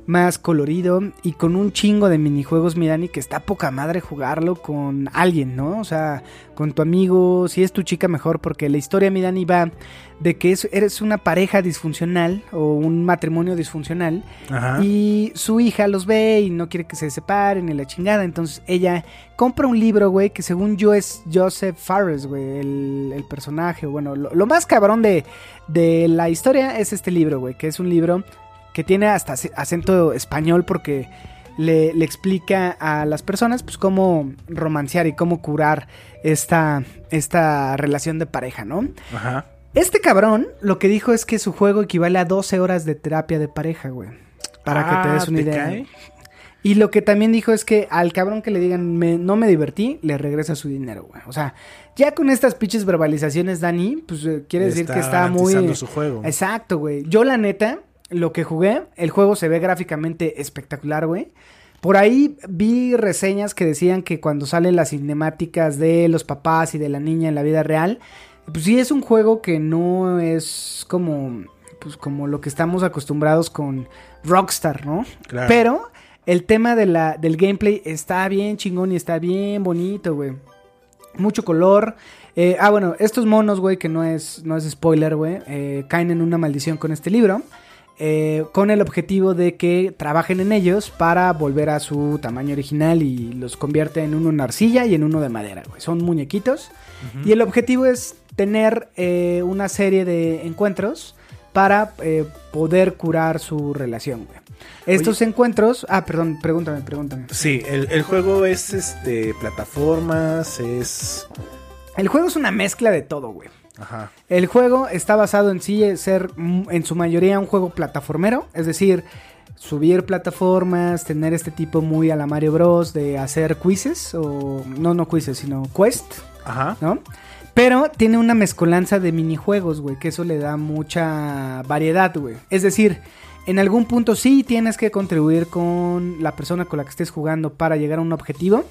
D: más colorido y con un chingo de minijuegos, mi Dani, que está poca madre jugarlo con alguien, ¿no? O sea, con tu amigo, si es tu chica mejor, porque la historia, mi Dani, va de que es- eres una pareja disfuncional o un matrimonio disfuncional
E: Ajá.
D: y su hija los ve y no quiere que se separen y la chingada. Entonces ella compra un libro, güey, que según yo es Joseph Fares, güey, el, el personaje. Bueno, lo, lo más cabrón de, de la historia es este libro, güey, que es un libro que tiene hasta ac- acento español porque le, le explica a las personas pues cómo romancear y cómo curar esta, esta relación de pareja, ¿no?
E: Ajá.
D: Este cabrón lo que dijo es que su juego equivale a 12 horas de terapia de pareja, güey. Para que te des
E: Ah,
D: una
E: ¿te
D: idea.
E: cae?
D: Y lo que también dijo es que al cabrón que le digan "Me- no me divertí, le regresa su dinero, güey. O sea, ya con estas pinches verbalizaciones, Dani, pues eh, quiere decir que está muy...
E: su juego.
D: Exacto, güey. Yo la neta, lo que jugué, el juego se ve gráficamente espectacular, güey. Por ahí vi reseñas que decían que cuando salen las cinemáticas de los papás y de la niña en la vida real, pues sí es un juego que no es como, pues como lo que estamos acostumbrados con Rockstar, ¿no?
E: Claro.
D: Pero el tema de la, del gameplay está bien chingón y está bien bonito, güey. Mucho color. Eh, ah, bueno, estos monos, güey, que no es, no es spoiler, güey, eh, caen en una maldición con este libro. Eh, con el objetivo de que trabajen en ellos para volver a su tamaño original y los convierte en uno en arcilla y en uno de madera, güey. Son muñequitos. Y el objetivo es tener eh, una serie de encuentros para eh, poder curar su relación, güey. Estos encuentros... Ah, perdón, pregúntame, pregúntame.
E: Sí, el, el juego es este plataformas, es.
D: El juego es una mezcla de todo, güey.
E: Ajá.
D: El juego está basado en sí ser en su mayoría un juego plataformero, es decir, subir plataformas, tener este tipo muy a la Mario Bros de hacer quizzes o no no quizzes, sino quest,
E: Ajá.
D: ¿no? Pero tiene una mezcolanza de minijuegos, güey, que eso le da mucha variedad, güey. Es decir, en algún punto sí tienes que contribuir con la persona con la que estés jugando para llegar a un objetivo.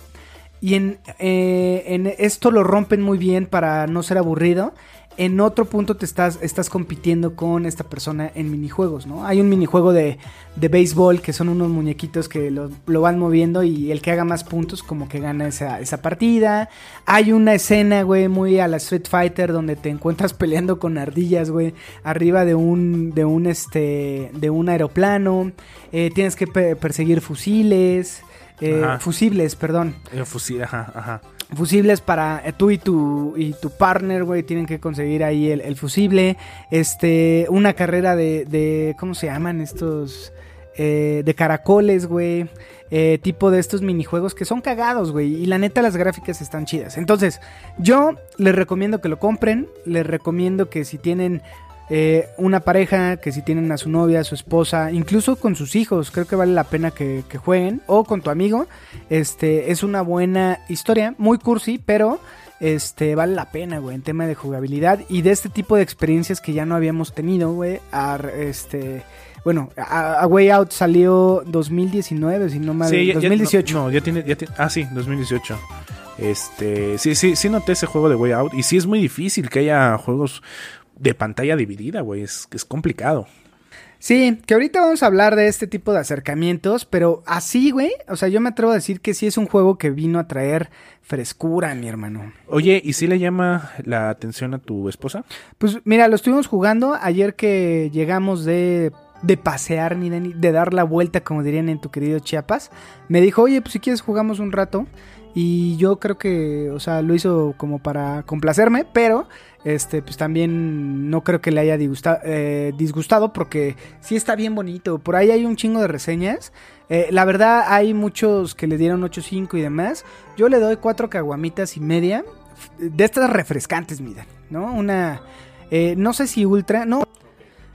D: Y en, eh, en esto lo rompen muy bien para no ser aburrido. En otro punto te estás, estás compitiendo con esta persona en minijuegos, ¿no? Hay un minijuego de, de béisbol que son unos muñequitos que lo, lo van moviendo y el que haga más puntos como que gana esa, esa partida. Hay una escena, güey, muy a la Street Fighter donde te encuentras peleando con ardillas, güey, arriba de un, de un, este, de un aeroplano. Eh, tienes que pe- perseguir fusiles. eh, fusibles, perdón.
E: Fusil, ajá, ajá.
D: Fusibles para eh, tú y tu, y tu partner, güey, tienen que conseguir ahí el, el fusible. Este, una carrera de, de ¿cómo se llaman estos? Eh, de caracoles, güey. Eh, tipo de estos minijuegos que son cagados, güey. Y la neta, las gráficas están chidas. Entonces, yo les recomiendo que lo compren. Les recomiendo que si tienen eh, una pareja, que si tienen a su novia, a su esposa, incluso con sus hijos, creo que vale la pena que, que jueguen. O con tu amigo. Este, es una buena historia, muy cursi, pero este, vale la pena, güey, en tema de jugabilidad y de este tipo de experiencias que ya no habíamos tenido, güey. a- Este, bueno, a, a Way Out salió 2019, si no mal,
E: Sí, ya- ya-
D: 2018.
E: no, no, ya tiene, ya tiene- ah, sí, 2018. Este, sí, sí, sí noté ese juego de Way Out. Y sí es muy difícil que haya juegos de pantalla dividida, güey. Es, es complicado.
D: Sí, que ahorita vamos a hablar de este tipo de acercamientos, pero así, güey, o sea, yo me atrevo a decir que sí es un juego que vino a traer frescura, mi hermano.
E: Oye, ¿y si le llama la atención a tu esposa?
D: Pues mira, lo estuvimos jugando ayer que llegamos de, de pasear, mi Dani, de dar la vuelta, como dirían en tu querido Chiapas. Me dijo, oye, pues si quieres jugamos un rato. Y yo creo que, o sea, lo hizo como para complacerme, pero este, pues también no creo que le haya disgusta- eh, disgustado porque sí está bien bonito. Por ahí hay un chingo de reseñas. Eh, la verdad, hay muchos que le dieron 8.5 y demás. Yo le doy cuatro caguamitas y media. De estas refrescantes, miren, ¿no? Una, eh, no sé si ultra, no.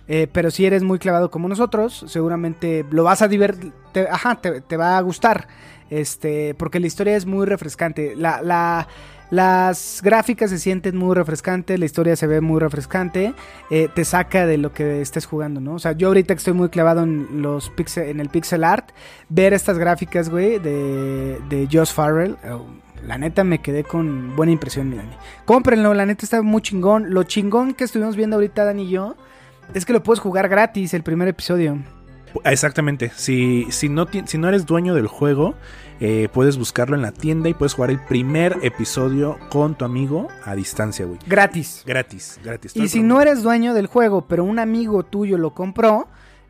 D: Pero si eres muy clavado como nosotros, seguramente lo vas a divertir. Ajá, te va a gustar. Este, porque la historia es muy refrescante. La, la, las gráficas se sienten muy refrescantes, la historia se ve muy refrescante, eh, te saca de lo que estés jugando, ¿no? O sea, yo ahorita que estoy muy clavado en los en el pixel art, ver estas gráficas, güey, de, de Josh Farrell, oh, la neta me quedé con buena impresión, Dani. Cómprenlo, la neta está muy chingón. Lo chingón que estuvimos viendo ahorita, Dani y yo, es que lo puedes jugar gratis el primer episodio.
E: Exactamente. Si, si, no, si no eres dueño del juego, eh, puedes buscarlo en la tienda y puedes jugar el primer episodio con tu amigo a distancia, güey.
D: Gratis.
E: Gratis, gratis.
D: Y si no eres dueño del juego, pero un amigo tuyo lo compró,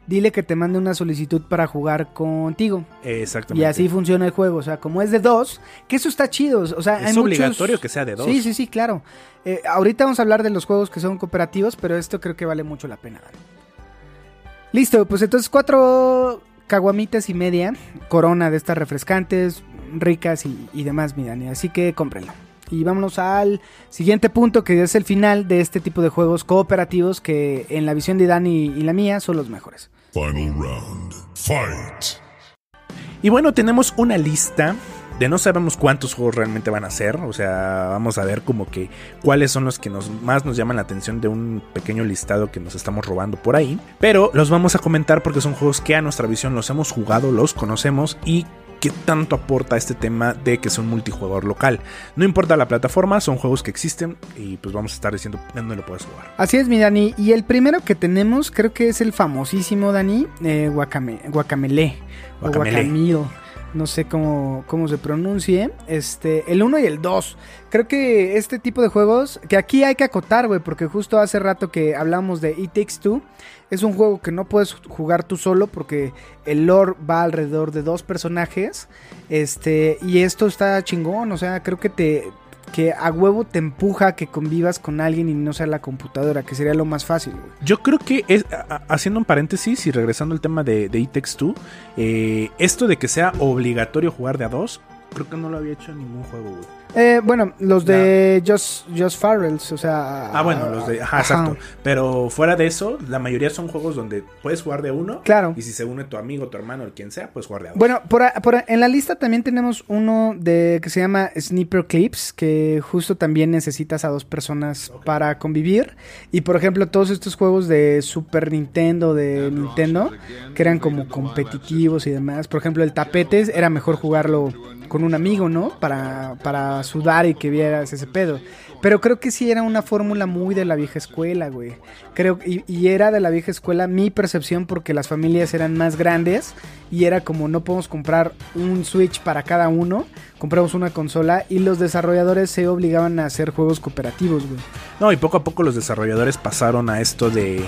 D: dile que te mande una solicitud para jugar contigo.
E: Exactamente.
D: Y así funciona el juego. O sea, como es de dos, que eso está chido. O sea,
E: Es
D: hay
E: obligatorio
D: muchos-
E: que sea de dos.
D: Sí, sí, sí, claro. Eh, ahorita vamos a hablar de los juegos que son cooperativos, pero esto creo que vale mucho la pena. Listo, pues entonces cuatro caguamitas y media, corona de estas refrescantes, ricas y, y demás, mi Dani. Así que cómprenlo. Y vámonos al siguiente punto, que es el final de este tipo de juegos cooperativos que en la visión de Dani y la mía son los mejores.
C: Final round. Fight.
E: Y bueno, tenemos una lista de no sabemos cuántos juegos realmente van a ser. O sea, vamos a ver como que cuáles son los que nos, más nos llaman la atención de un pequeño listado que nos estamos robando por ahí. Pero los vamos a comentar porque son juegos que a nuestra visión los hemos jugado, los conocemos y que tanto aporta este tema de que son multijugador local. No importa la plataforma, son juegos que existen y pues vamos a estar diciendo dónde lo puedes jugar.
D: Así es, mi Dani. Y el primero que tenemos creo que es el famosísimo, Dani, eh, Guacame, Guacamele. O
E: Guacamele.
D: No sé cómo, cómo se pronuncie. Este, el 1 y el 2. Creo que este tipo de juegos, que aquí hay que acotar, güey, porque justo hace rato que hablamos de It Takes Two, es un juego que no puedes jugar tú solo porque el lore va alrededor de dos personajes. Este, y esto está chingón, o sea, creo que te que a huevo te empuja que convivas con alguien y no sea la computadora, que sería lo más fácil, güey.
E: Yo creo que es, haciendo un paréntesis y regresando al tema de, de It Takes Two, eh, esto de que sea obligatorio jugar de a dos, creo que no lo había hecho en ningún juego, güey.
D: Eh, bueno, los de Just, Just Farrells, o sea...
E: Ah, bueno, los de. Ajá, exacto. Pero fuera de eso, la mayoría son juegos donde puedes jugar de uno.
D: Claro.
E: Y si se une tu amigo, tu hermano, o quien sea, puedes jugar de a dos.
D: Bueno, por, por en la lista también tenemos uno de que se llama Sniper Clips, que justo también necesitas a dos personas para convivir. Y por ejemplo, todos estos juegos de Super Nintendo, de Nintendo, que eran como competitivos y demás. Por ejemplo, el tapetes era mejor jugarlo con un amigo, ¿no? Para, para sudar y que vieras ese pedo. Pero creo que sí era una fórmula muy de la vieja escuela, güey. Creo y, era de la vieja escuela mi percepción porque las familias eran más grandes y era como no podemos comprar un Switch para cada uno, compramos una consola y los desarrolladores se obligaban a hacer juegos cooperativos, güey.
E: No, y poco a poco los desarrolladores pasaron a esto de,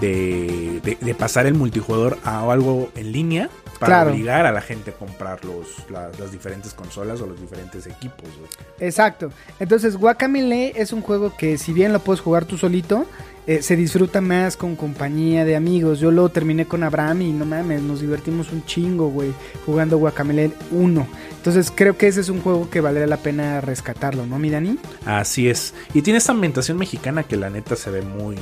E: de- de pasar el multijugador a algo en línea para
D: Claro.
E: obligar a la gente a comprar los, la- las diferentes consolas o los diferentes equipos. güey.
D: Exacto. Entonces, Guacamele es un juego que si bien lo puedes jugar tú solito, eh, se disfruta más con compañía de amigos. Yo lo terminé con Abraham y no mames, nos divertimos un chingo, güey, jugando Guacamele 1. Entonces, creo que ese es un juego que valdría la pena rescatarlo, ¿no, mi Dani?
E: Así es. Y tiene esta ambientación mexicana que la neta se ve muy,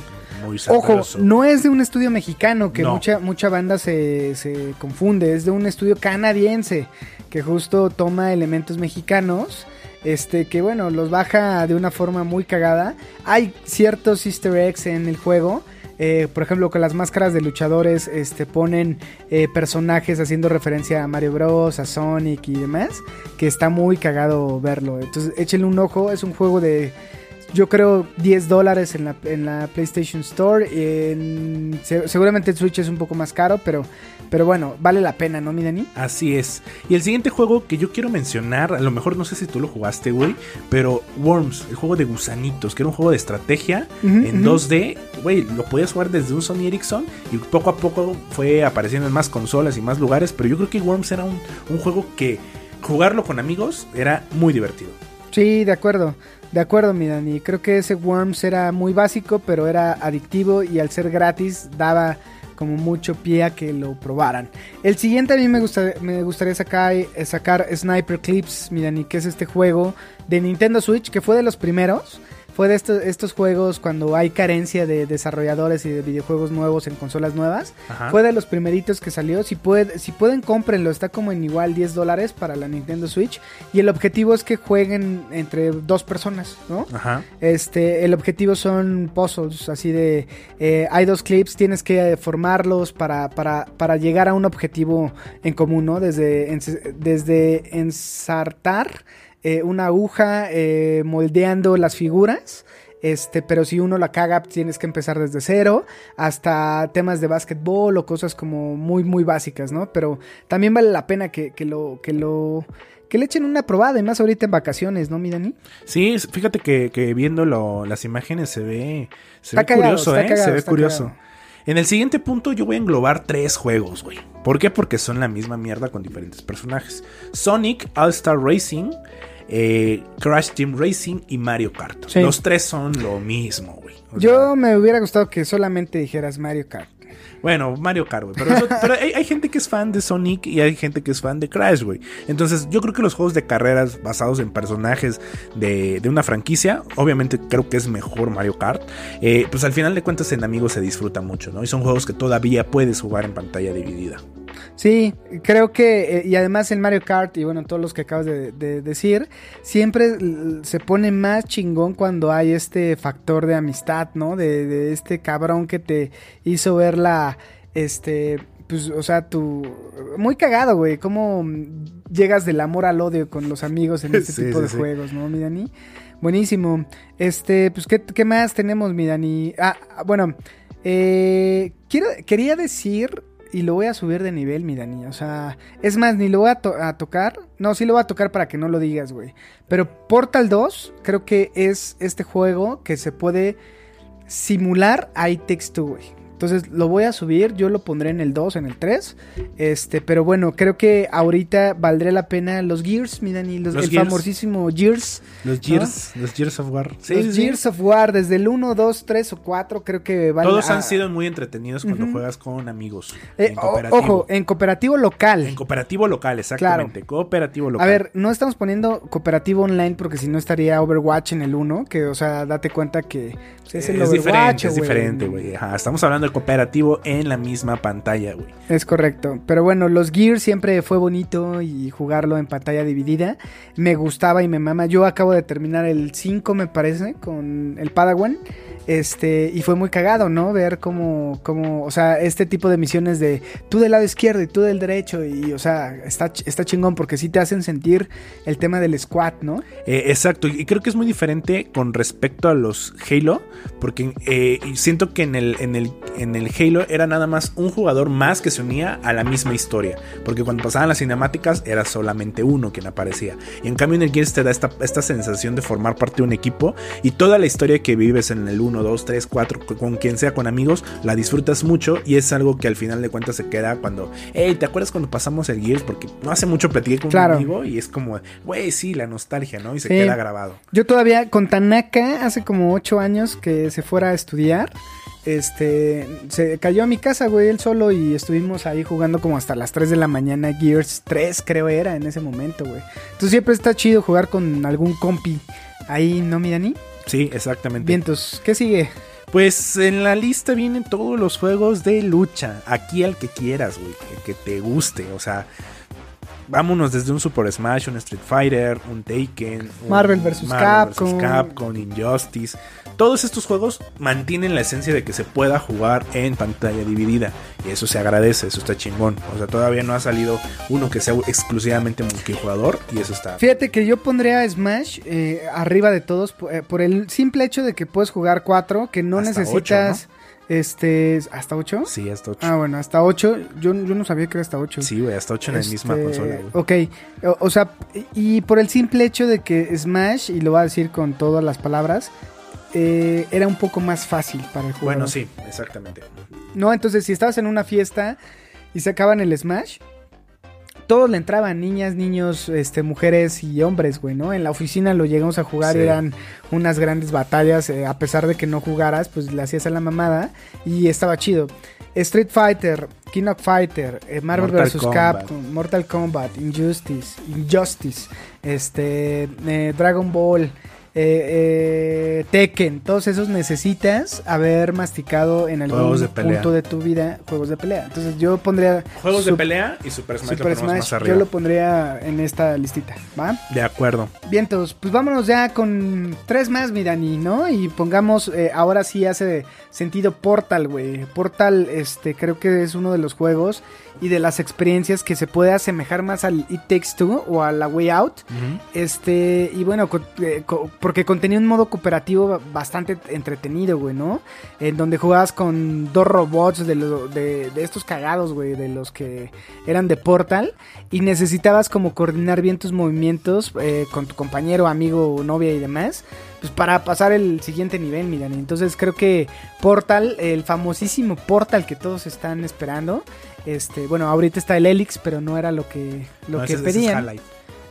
E: muy
D: Ojo,
E: sabroso.
D: no es de un estudio mexicano, que
E: No.
D: mucha, mucha banda se, se confunde, es de un estudio canadiense, que justo toma elementos mexicanos, este, que bueno, los baja de una forma muy cagada. Hay ciertos easter eggs en el juego, eh, por ejemplo, con las máscaras de luchadores este, ponen eh, personajes haciendo referencia a Mario Bros, a Sonic y demás, que está muy cagado verlo. Entonces, échenle un ojo, es un juego de yo creo 10 dólares en la, en la PlayStation Store. En- se- seguramente el Switch es un poco más caro, pero, pero bueno, vale la pena, ¿no, mi Dani?
E: Así es. Y el siguiente juego que yo quiero mencionar, a lo mejor no sé si tú lo jugaste, güey, pero Worms, el juego de gusanitos, que era un juego de estrategia en
D: ujú.
E: 2D, güey, lo podías jugar desde un Sony Ericsson y poco a poco fue apareciendo en más consolas y más lugares, pero yo creo que Worms era un, un juego que jugarlo con amigos era muy divertido.
D: Sí, de acuerdo. De acuerdo, mi Dani. Creo que ese Worms era muy básico, pero era adictivo y al ser gratis daba como mucho pie a que lo probaran. El siguiente a mí me, me gustaría sacar, sacar Sniper Clips, mi Dani, que es este juego de Nintendo Switch, que fue de los primeros. Fue de estos, estos juegos cuando hay carencia de desarrolladores y de videojuegos nuevos en consolas nuevas.
E: Ajá.
D: Fue de los primeritos que salió. Si, puede, si pueden, cómprenlo. Está como en igual 10 dólares para la Nintendo Switch. Y el objetivo es que jueguen entre dos personas, ¿no?
E: Ajá.
D: Este, el objetivo son puzzles, así de, eh, hay dos clips, tienes que formarlos para, para, para llegar a un objetivo en común, ¿no? Desde, desde ensartar eh, una aguja, eh, moldeando las figuras, Este, pero si uno la caga, tienes que empezar desde cero, hasta temas de básquetbol o cosas como muy, muy básicas, ¿no? Pero también vale la pena que, que lo, que lo, que le echen una probada, y más ahorita en vacaciones, ¿no, mi Dani?
E: Sí, fíjate que, que viendo lo- las imágenes se ve, se
D: Está
E: ve
D: cagado,
E: curioso, ¿eh?
D: cagado,
E: se ve curioso.
D: cagado.
E: En el siguiente punto yo voy a englobar tres juegos, güey. ¿Por qué? Porque son la misma mierda con diferentes personajes. Sonic All Star Racing, eh, Crash Team Racing y Mario Kart.
D: Sí.
E: Los tres son lo mismo, güey. O
D: Yo me hubiera gustado que solamente dijeras Mario Kart.
E: Bueno, Mario Kart, güey. Pero, eso- pero hay, hay gente que es fan de Sonic y hay gente que es fan de Crash, güey. Entonces, yo creo que los juegos de carreras basados en personajes de, de una franquicia, obviamente creo que es mejor Mario Kart. Eh, pues al final de cuentas, en amigos se disfruta mucho, ¿no? Y son juegos que todavía puedes jugar en pantalla dividida.
D: Sí, creo que, eh, y además en Mario Kart, y bueno, todos los que acabas de, de decir, siempre se pone más chingón cuando hay este factor de amistad, ¿no? De, de este cabrón que te hizo ver la, este, pues, o sea, tu, muy cagado, güey, cómo mm, llegas del amor al odio con los amigos en este
E: Sí,
D: tipo
E: sí,
D: de
E: sí.
D: juegos, ¿no, mi Dani? Buenísimo. Este, pues, ¿qué, qué más tenemos, mi Dani? Ah, bueno, eh, quiero, quería decir, y lo voy a subir de nivel, mi Dani. O sea, es más, ni lo voy a, to- a tocar. No, sí lo voy a tocar para que no lo digas, güey. Pero Portal 2 creo que es este juego que se puede simular a It güey. Entonces lo voy a subir, yo lo pondré en el 2, en el 3. Este, pero bueno, creo que ahorita valdría la pena los Gears, mi Dani, los-
E: Los
D: el
E: Gears.
D: famosísimo Gears.
E: Los Gears, los Gears of War. Sí,
D: los
E: sí.
D: Gears of War, desde el 1, 2, 3 o 4, creo que vale.
E: Todos han sido muy entretenidos cuando juegas con amigos.
D: eh,
E: en cooperativo.
D: ojo, en cooperativo local.
E: En cooperativo local, exactamente. Cooperativo local.
D: A ver, no estamos poniendo cooperativo online porque si no estaría Overwatch en el 1, que o sea, date cuenta que pues, es el
E: es diferente,
D: Overwatch,
E: es diferente, güey. Estamos hablando cooperativo en la misma pantalla, güey.
D: Es correcto. Pero bueno, los Gears siempre fue bonito y jugarlo en pantalla dividida. Me gustaba y me mama. Yo acabo de terminar el 5, me parece, con el Padawan. Este, y fue muy cagado, ¿no? Ver cómo, cómo, o sea, este tipo de misiones de tú del lado izquierdo y tú del derecho. Y, o sea, está, está chingón porque sí te hacen sentir el tema del squad, ¿no?
E: Eh, exacto, y creo que es muy diferente con respecto a los Halo, porque eh, siento que en el, en, el, en el Halo era nada más un jugador más que se unía a la misma historia, porque cuando pasaban las cinemáticas era solamente uno quien aparecía. Y en cambio en el Gears te da esta, esta sensación de formar parte de un equipo y toda la historia que vives en el 1, 2, 3, 4, con- con quien sea, con amigos, la disfrutas mucho y es algo que al final de cuentas se queda cuando, hey, ¿te acuerdas cuando pasamos el Gears? Porque no hace mucho platiqué con
D: Claro.
E: un amigo y es como, güey, sí, la nostalgia, ¿no? Y se
D: Sí.
E: queda grabado.
D: Yo todavía con Tanaka, hace como ocho años que se fuera a estudiar, este, se cayó a mi casa, güey, él solo y estuvimos ahí jugando como hasta las 3 de la mañana, Gears 3 creo era en ese momento, güey. Entonces siempre está chido jugar con algún compi ahí, ¿no, mi Dani?
E: Sí, exactamente.
D: Vientos, ¿qué sigue?
E: Pues en la lista vienen todos los juegos de lucha. Aquí al que quieras, güey. El que te guste. O sea, vámonos desde un Super Smash, un Street Fighter, un Taken, un
D: Marvel vs. Capcom.
E: Capcom, Injustice. Todos estos juegos mantienen la esencia de que se pueda jugar en pantalla dividida. Y eso se agradece, eso está chingón. O sea, todavía no ha salido uno que sea exclusivamente multijugador. Y eso está.
D: Fíjate que yo pondría a Smash eh, arriba de todos eh, por el simple hecho de que puedes jugar cuatro, que no
E: Hasta
D: necesitas este hasta 8.
E: Sí, hasta 8.
D: Ah, bueno, hasta 8. Yo, yo no sabía que era hasta 8.
E: Sí, güey, hasta 8 en la misma
D: Este,
E: consola, güey.
D: Ok, o, o sea, y por el simple hecho de que Smash, y lo voy a decir con todas las palabras, eh, era un poco más fácil para el jugador.
E: Bueno, sí, exactamente.
D: No, entonces si estabas en una fiesta y sacaban el Smash, todos le entraban, niñas, niños, este, mujeres y hombres, güey, ¿no? En la oficina lo llegamos a jugar,
E: Sí.
D: eran unas grandes batallas, eh, a pesar de que no jugaras, pues le hacías a la mamada y estaba chido. Street Fighter, King of Fighter, eh, Marvel vs. Capcom, Mortal Kombat, Injustice, Injustice, este, eh, Dragon Ball, eh, eh, Tekken, todos esos necesitas haber masticado en algún
E: Juegos de pelea.
D: punto de tu vida juegos de pelea. Entonces yo pondría
E: Juegos de pelea y Super Smash lo
D: Super
E: más arriba.
D: yo lo pondría en esta listita, ¿va?
E: De acuerdo.
D: Vientos, pues vámonos ya con tres más, mi Dani, ¿no? Y pongamos, eh, ahora sí hace sentido Portal, güey. Portal, este, creo que es uno de los juegos y de las experiencias que se puede asemejar más al It Takes Two o a la Way Out. Este, y bueno, eh, porque contenía un modo cooperativo bastante entretenido, güey, ¿no? En donde jugabas con dos robots de, lo- de, de estos cagados, güey, de los que eran de Portal. Y necesitabas como coordinar bien tus movimientos eh, con tu compañero, amigo, novia y demás. Pues para pasar el siguiente nivel, miran. Entonces creo que Portal, el famosísimo Portal que todos están esperando. Este, bueno, ahorita está el Helix, pero no era lo que, lo
E: No,
D: que
E: ese- ese es
D: pedían.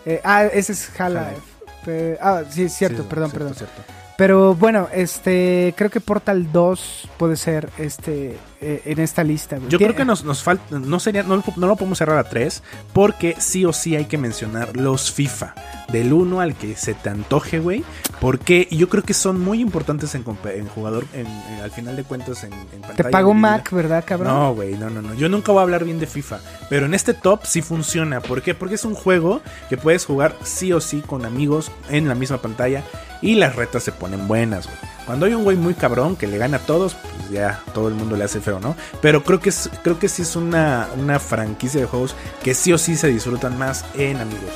D: Eh, ah, ese es Half-Life. Ah, sí, es cierto,
E: Sí,
D: perdón,
E: cierto,
D: perdón.
E: cierto.
D: Pero bueno, este, creo que Portal 2 puede ser este eh, en esta lista. güey.
E: Yo creo que nos, nos falta, no sería, no, lo- no lo podemos cerrar a 3, porque sí o sí hay que mencionar los FIFA, del 1 al que se te antoje, güey, porque yo creo que son muy importantes en, jugador, en, en- al final de cuentas en,
D: Te pago. Mac, ¿verdad, cabrón?
E: No, güey, no, no, no. Yo nunca voy a hablar bien de FIFA. Pero en este top sí funciona. ¿Por qué? Porque es un juego que puedes jugar sí o sí con amigos en la misma pantalla. Y las retas se ponen buenas, güey. Cuando hay un güey muy cabrón que le gana a todos, pues ya todo el mundo le hace feo, ¿no? Pero creo que, es, creo que sí es una, una franquicia de juegos que sí o sí se disfrutan más en amigos.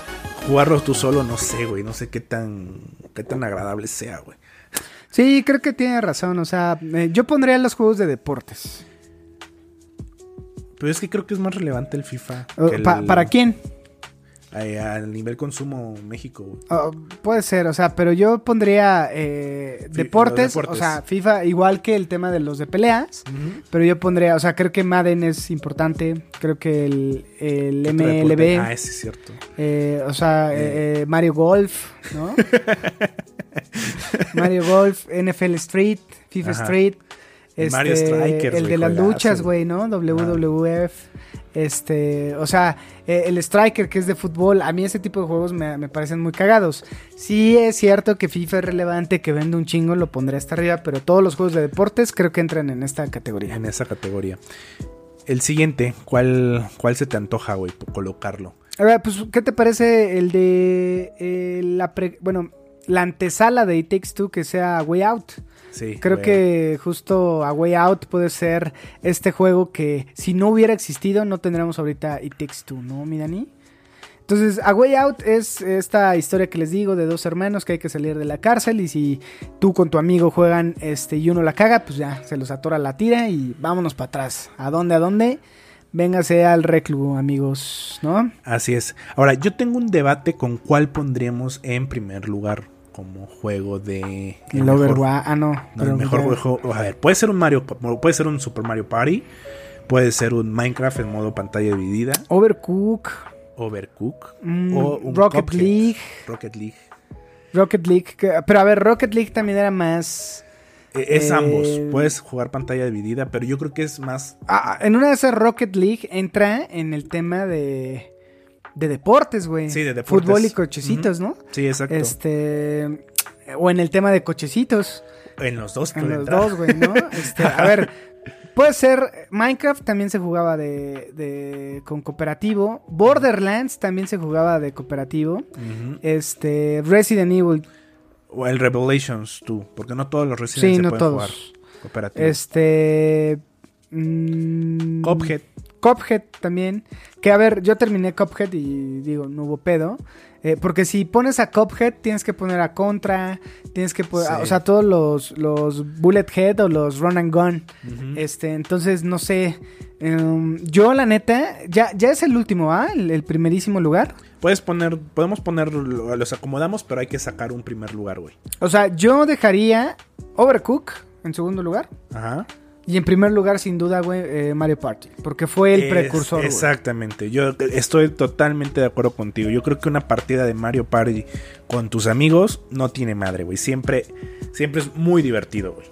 E: Jugarlo tú solo, no sé, güey. No sé qué tan, qué tan agradable sea, güey.
D: Sí, creo que tiene razón. O sea, eh, yo pondría los juegos de deportes.
E: Pero es que creo que es más relevante el FIFA.
D: Uh,
E: el-
D: pa- ¿Para quién?
E: Eh, al nivel consumo México.
D: Oh, puede ser, o sea, pero yo pondría eh, deportes, o sea, FIFA igual que el tema de los de peleas, pero yo pondría, o sea, creo que Madden es importante, creo que el, el. MLB,
E: Ah, ese es cierto.
D: eh, o sea, eh, eh, Mario Golf, ¿no? Mario Golf, NFL Street, FIFA
E: Ajá.
D: Street, este,
E: Mario Strikers,
D: el
E: güey,
D: de las
E: juegazo,
D: luchas,
E: güey.
D: ¿no? WWF. Este, o sea, eh, el Striker que es de fútbol, a mí ese tipo de juegos me, me parecen muy cagados. Sí es cierto que FIFA es relevante, que vende un chingo, lo pondré hasta arriba, pero todos los juegos de deportes creo que entran en esta categoría.
E: En esa categoría. El siguiente, ¿cuál, cuál se te antoja, güey, por colocarlo?
D: A ver, pues, ¿qué te parece el de eh, la pre- bueno, la antesala de It Takes Two que sea Way Out?
E: Sí.
D: Creo que justo A Way Out puede ser este juego que si no hubiera existido no tendríamos ahorita It Takes Two, ¿no, mi Dani? Entonces, A Way Out es esta historia que les digo de dos hermanos que hay que salir de la cárcel y si tú con tu amigo juegan este y uno la caga, pues ya se los atora la tira y vámonos para atrás. ¿A dónde? ¿A dónde? Véngase al reclu, amigos, ¿no?
E: Así es. Ahora, yo tengo un debate con cuál pondríamos en primer lugar como juego de...
D: El Overwatch. Ah, no.
E: No, el mejor juego. A ver, puede ser un Mario, puede ser un Super Mario Party, puede ser un Minecraft en modo pantalla dividida,
D: Overcook.
E: Overcook
D: mm,
E: o un
D: Rocket
E: Cuphead.
D: League.
E: Rocket League.
D: Rocket League. que- pero a ver, Rocket League también era más.
E: Eh, Es
D: Eh,
E: ambos. Puedes jugar pantalla dividida, pero yo creo que es más.
D: Ah, en una de esas Rocket League entra en el tema de. De deportes, güey.
E: Sí, de deportes.
D: Fútbol y cochecitos, ¿no?
E: Sí, exacto.
D: Este. O en el tema de cochecitos.
E: En los dos.
D: En los
E: entrar.
D: dos, güey, ¿no? Este, a ver, puede ser. Minecraft también se jugaba de, de- con cooperativo. Borderlands también se jugaba de cooperativo. Este. Resident Evil.
E: O el Revelations, tú. Porque no todos los Resident
D: Sí,
E: se
D: no
E: pueden
D: todos.
E: jugar cooperativo.
D: Este. Mm,
E: Cuphead.
D: Cuphead también. Que a ver, yo terminé Cuphead y digo, no hubo pedo. Eh, porque si pones a Cuphead, tienes que poner a Contra. Tienes que poner.
E: Sí.
D: O sea, todos los, los Bullet Head o los Run and Gun. Este, entonces, no sé. em, yo, la neta, ya, ya es el último, ¿ah? El, el primerísimo lugar.
E: Puedes poner, podemos poner, los acomodamos, pero hay que sacar un primer lugar, güey.
D: O sea, yo dejaría Overcook en segundo lugar.
E: Ajá.
D: Y en primer lugar, sin duda, güey, eh, Mario Party. Porque fue el
E: Es-
D: precursor. güey.
E: Exactamente. Yo estoy totalmente de acuerdo contigo. Yo creo que una partida de Mario Party con tus amigos no tiene madre, güey. Siempre, siempre es muy divertido, güey.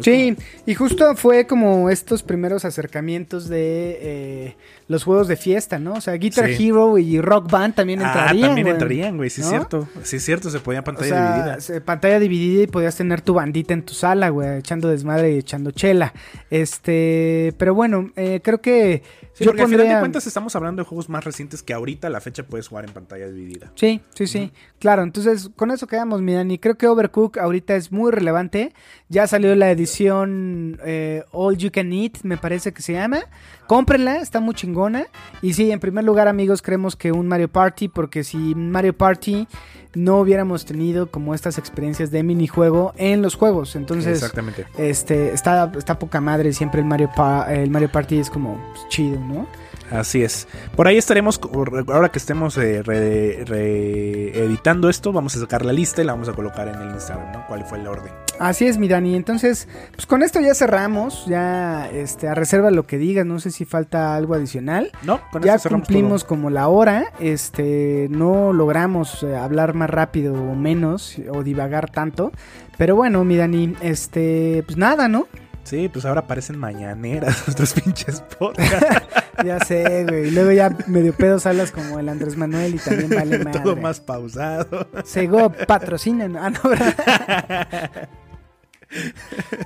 D: Sí, y justo fue como estos primeros acercamientos de eh, los juegos de fiesta, ¿no? O sea, Guitar
E: Sí.
D: Hero y Rock Band también
E: Ah,
D: entrarían.
E: también
D: güey.
E: entrarían, güey. Sí, es
D: ¿No?
E: cierto. Sí, es cierto. Se podía
D: O
E: pantalla
D: sea,
E: dividida.
D: pantalla dividida y podías tener tu bandita en tu sala, güey, echando desmadre y echando chela. Este, pero bueno, eh, creo que
E: Sí,
D: yo
E: porque al final de
D: pondría...
E: cuentas estamos hablando de juegos más recientes que ahorita a la fecha puedes jugar en pantalla dividida.
D: Sí, sí, sí. Claro, entonces con eso quedamos, mi Dani. Creo que Overcook ahorita es muy relevante. Ya salió la edición eh, All You Can Eat, me parece que se llama. Cómprenla, está muy chingona. Y sí, en primer lugar, amigos, creemos que un Mario Party, porque si Mario Party no hubiéramos tenido como estas experiencias de minijuego en los juegos. Entonces,
E: Exactamente.
D: este está, está poca madre. Siempre el Mario, Pa- el Mario Party es como pues, chido, ¿no?
E: Así es. Por ahí estaremos, ahora que estemos eh, re- reeditando esto, vamos a sacar la lista y la vamos a colocar en el Instagram, ¿no? ¿Cuál fue el orden?
D: Así es, mi Dani. Entonces, pues con esto ya cerramos. Ya, este, a reserva lo que digas. No sé si falta algo adicional.
E: No, con
D: ya
E: esto
D: cumplimos como la hora. Este, no logramos eh, hablar más rápido o menos o divagar tanto. Pero bueno, mi Dani, este, pues nada, ¿no?
E: Sí, pues ahora parecen mañaneras nuestros pinches podcasts.
D: Ya sé, güey. Y luego ya medio pedos hablas como el Andrés Manuel y también vale madre.
E: todo más pausado.
D: Sego patrocinan. Ah, no, ¿verdad?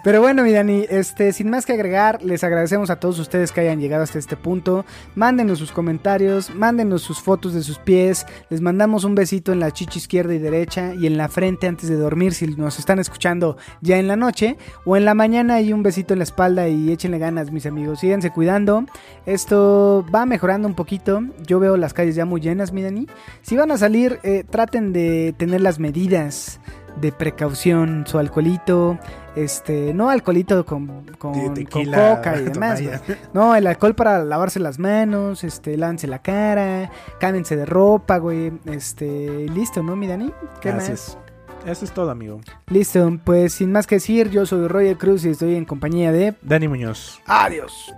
D: Pero bueno, mi Dani, este, sin más que agregar, les agradecemos a todos ustedes que hayan llegado hasta este punto. Mándenos sus comentarios, mándenos sus fotos de sus pies. Les mandamos un besito en la chicha izquierda y derecha y en la frente antes de dormir si nos están escuchando ya en la noche o en la mañana y un besito en la espalda y échenle ganas, mis amigos. Síganse cuidando. Esto va mejorando un poquito. Yo veo las calles ya muy llenas, mi Dani. Si van a salir, eh, traten de tener las medidas de precaución, su alcoholito, este, no alcoholito con, con, con coca y demás, no, el alcohol para lavarse las manos, este, lávense la cara, cámense de ropa, güey, este, listo, ¿no, mi Dani? ¿Qué más?
E: es. Eso es todo, amigo.
D: Listo, pues sin más que decir, yo soy Roger Cruz y estoy en compañía de...
E: Dani Muñoz.
D: Adiós.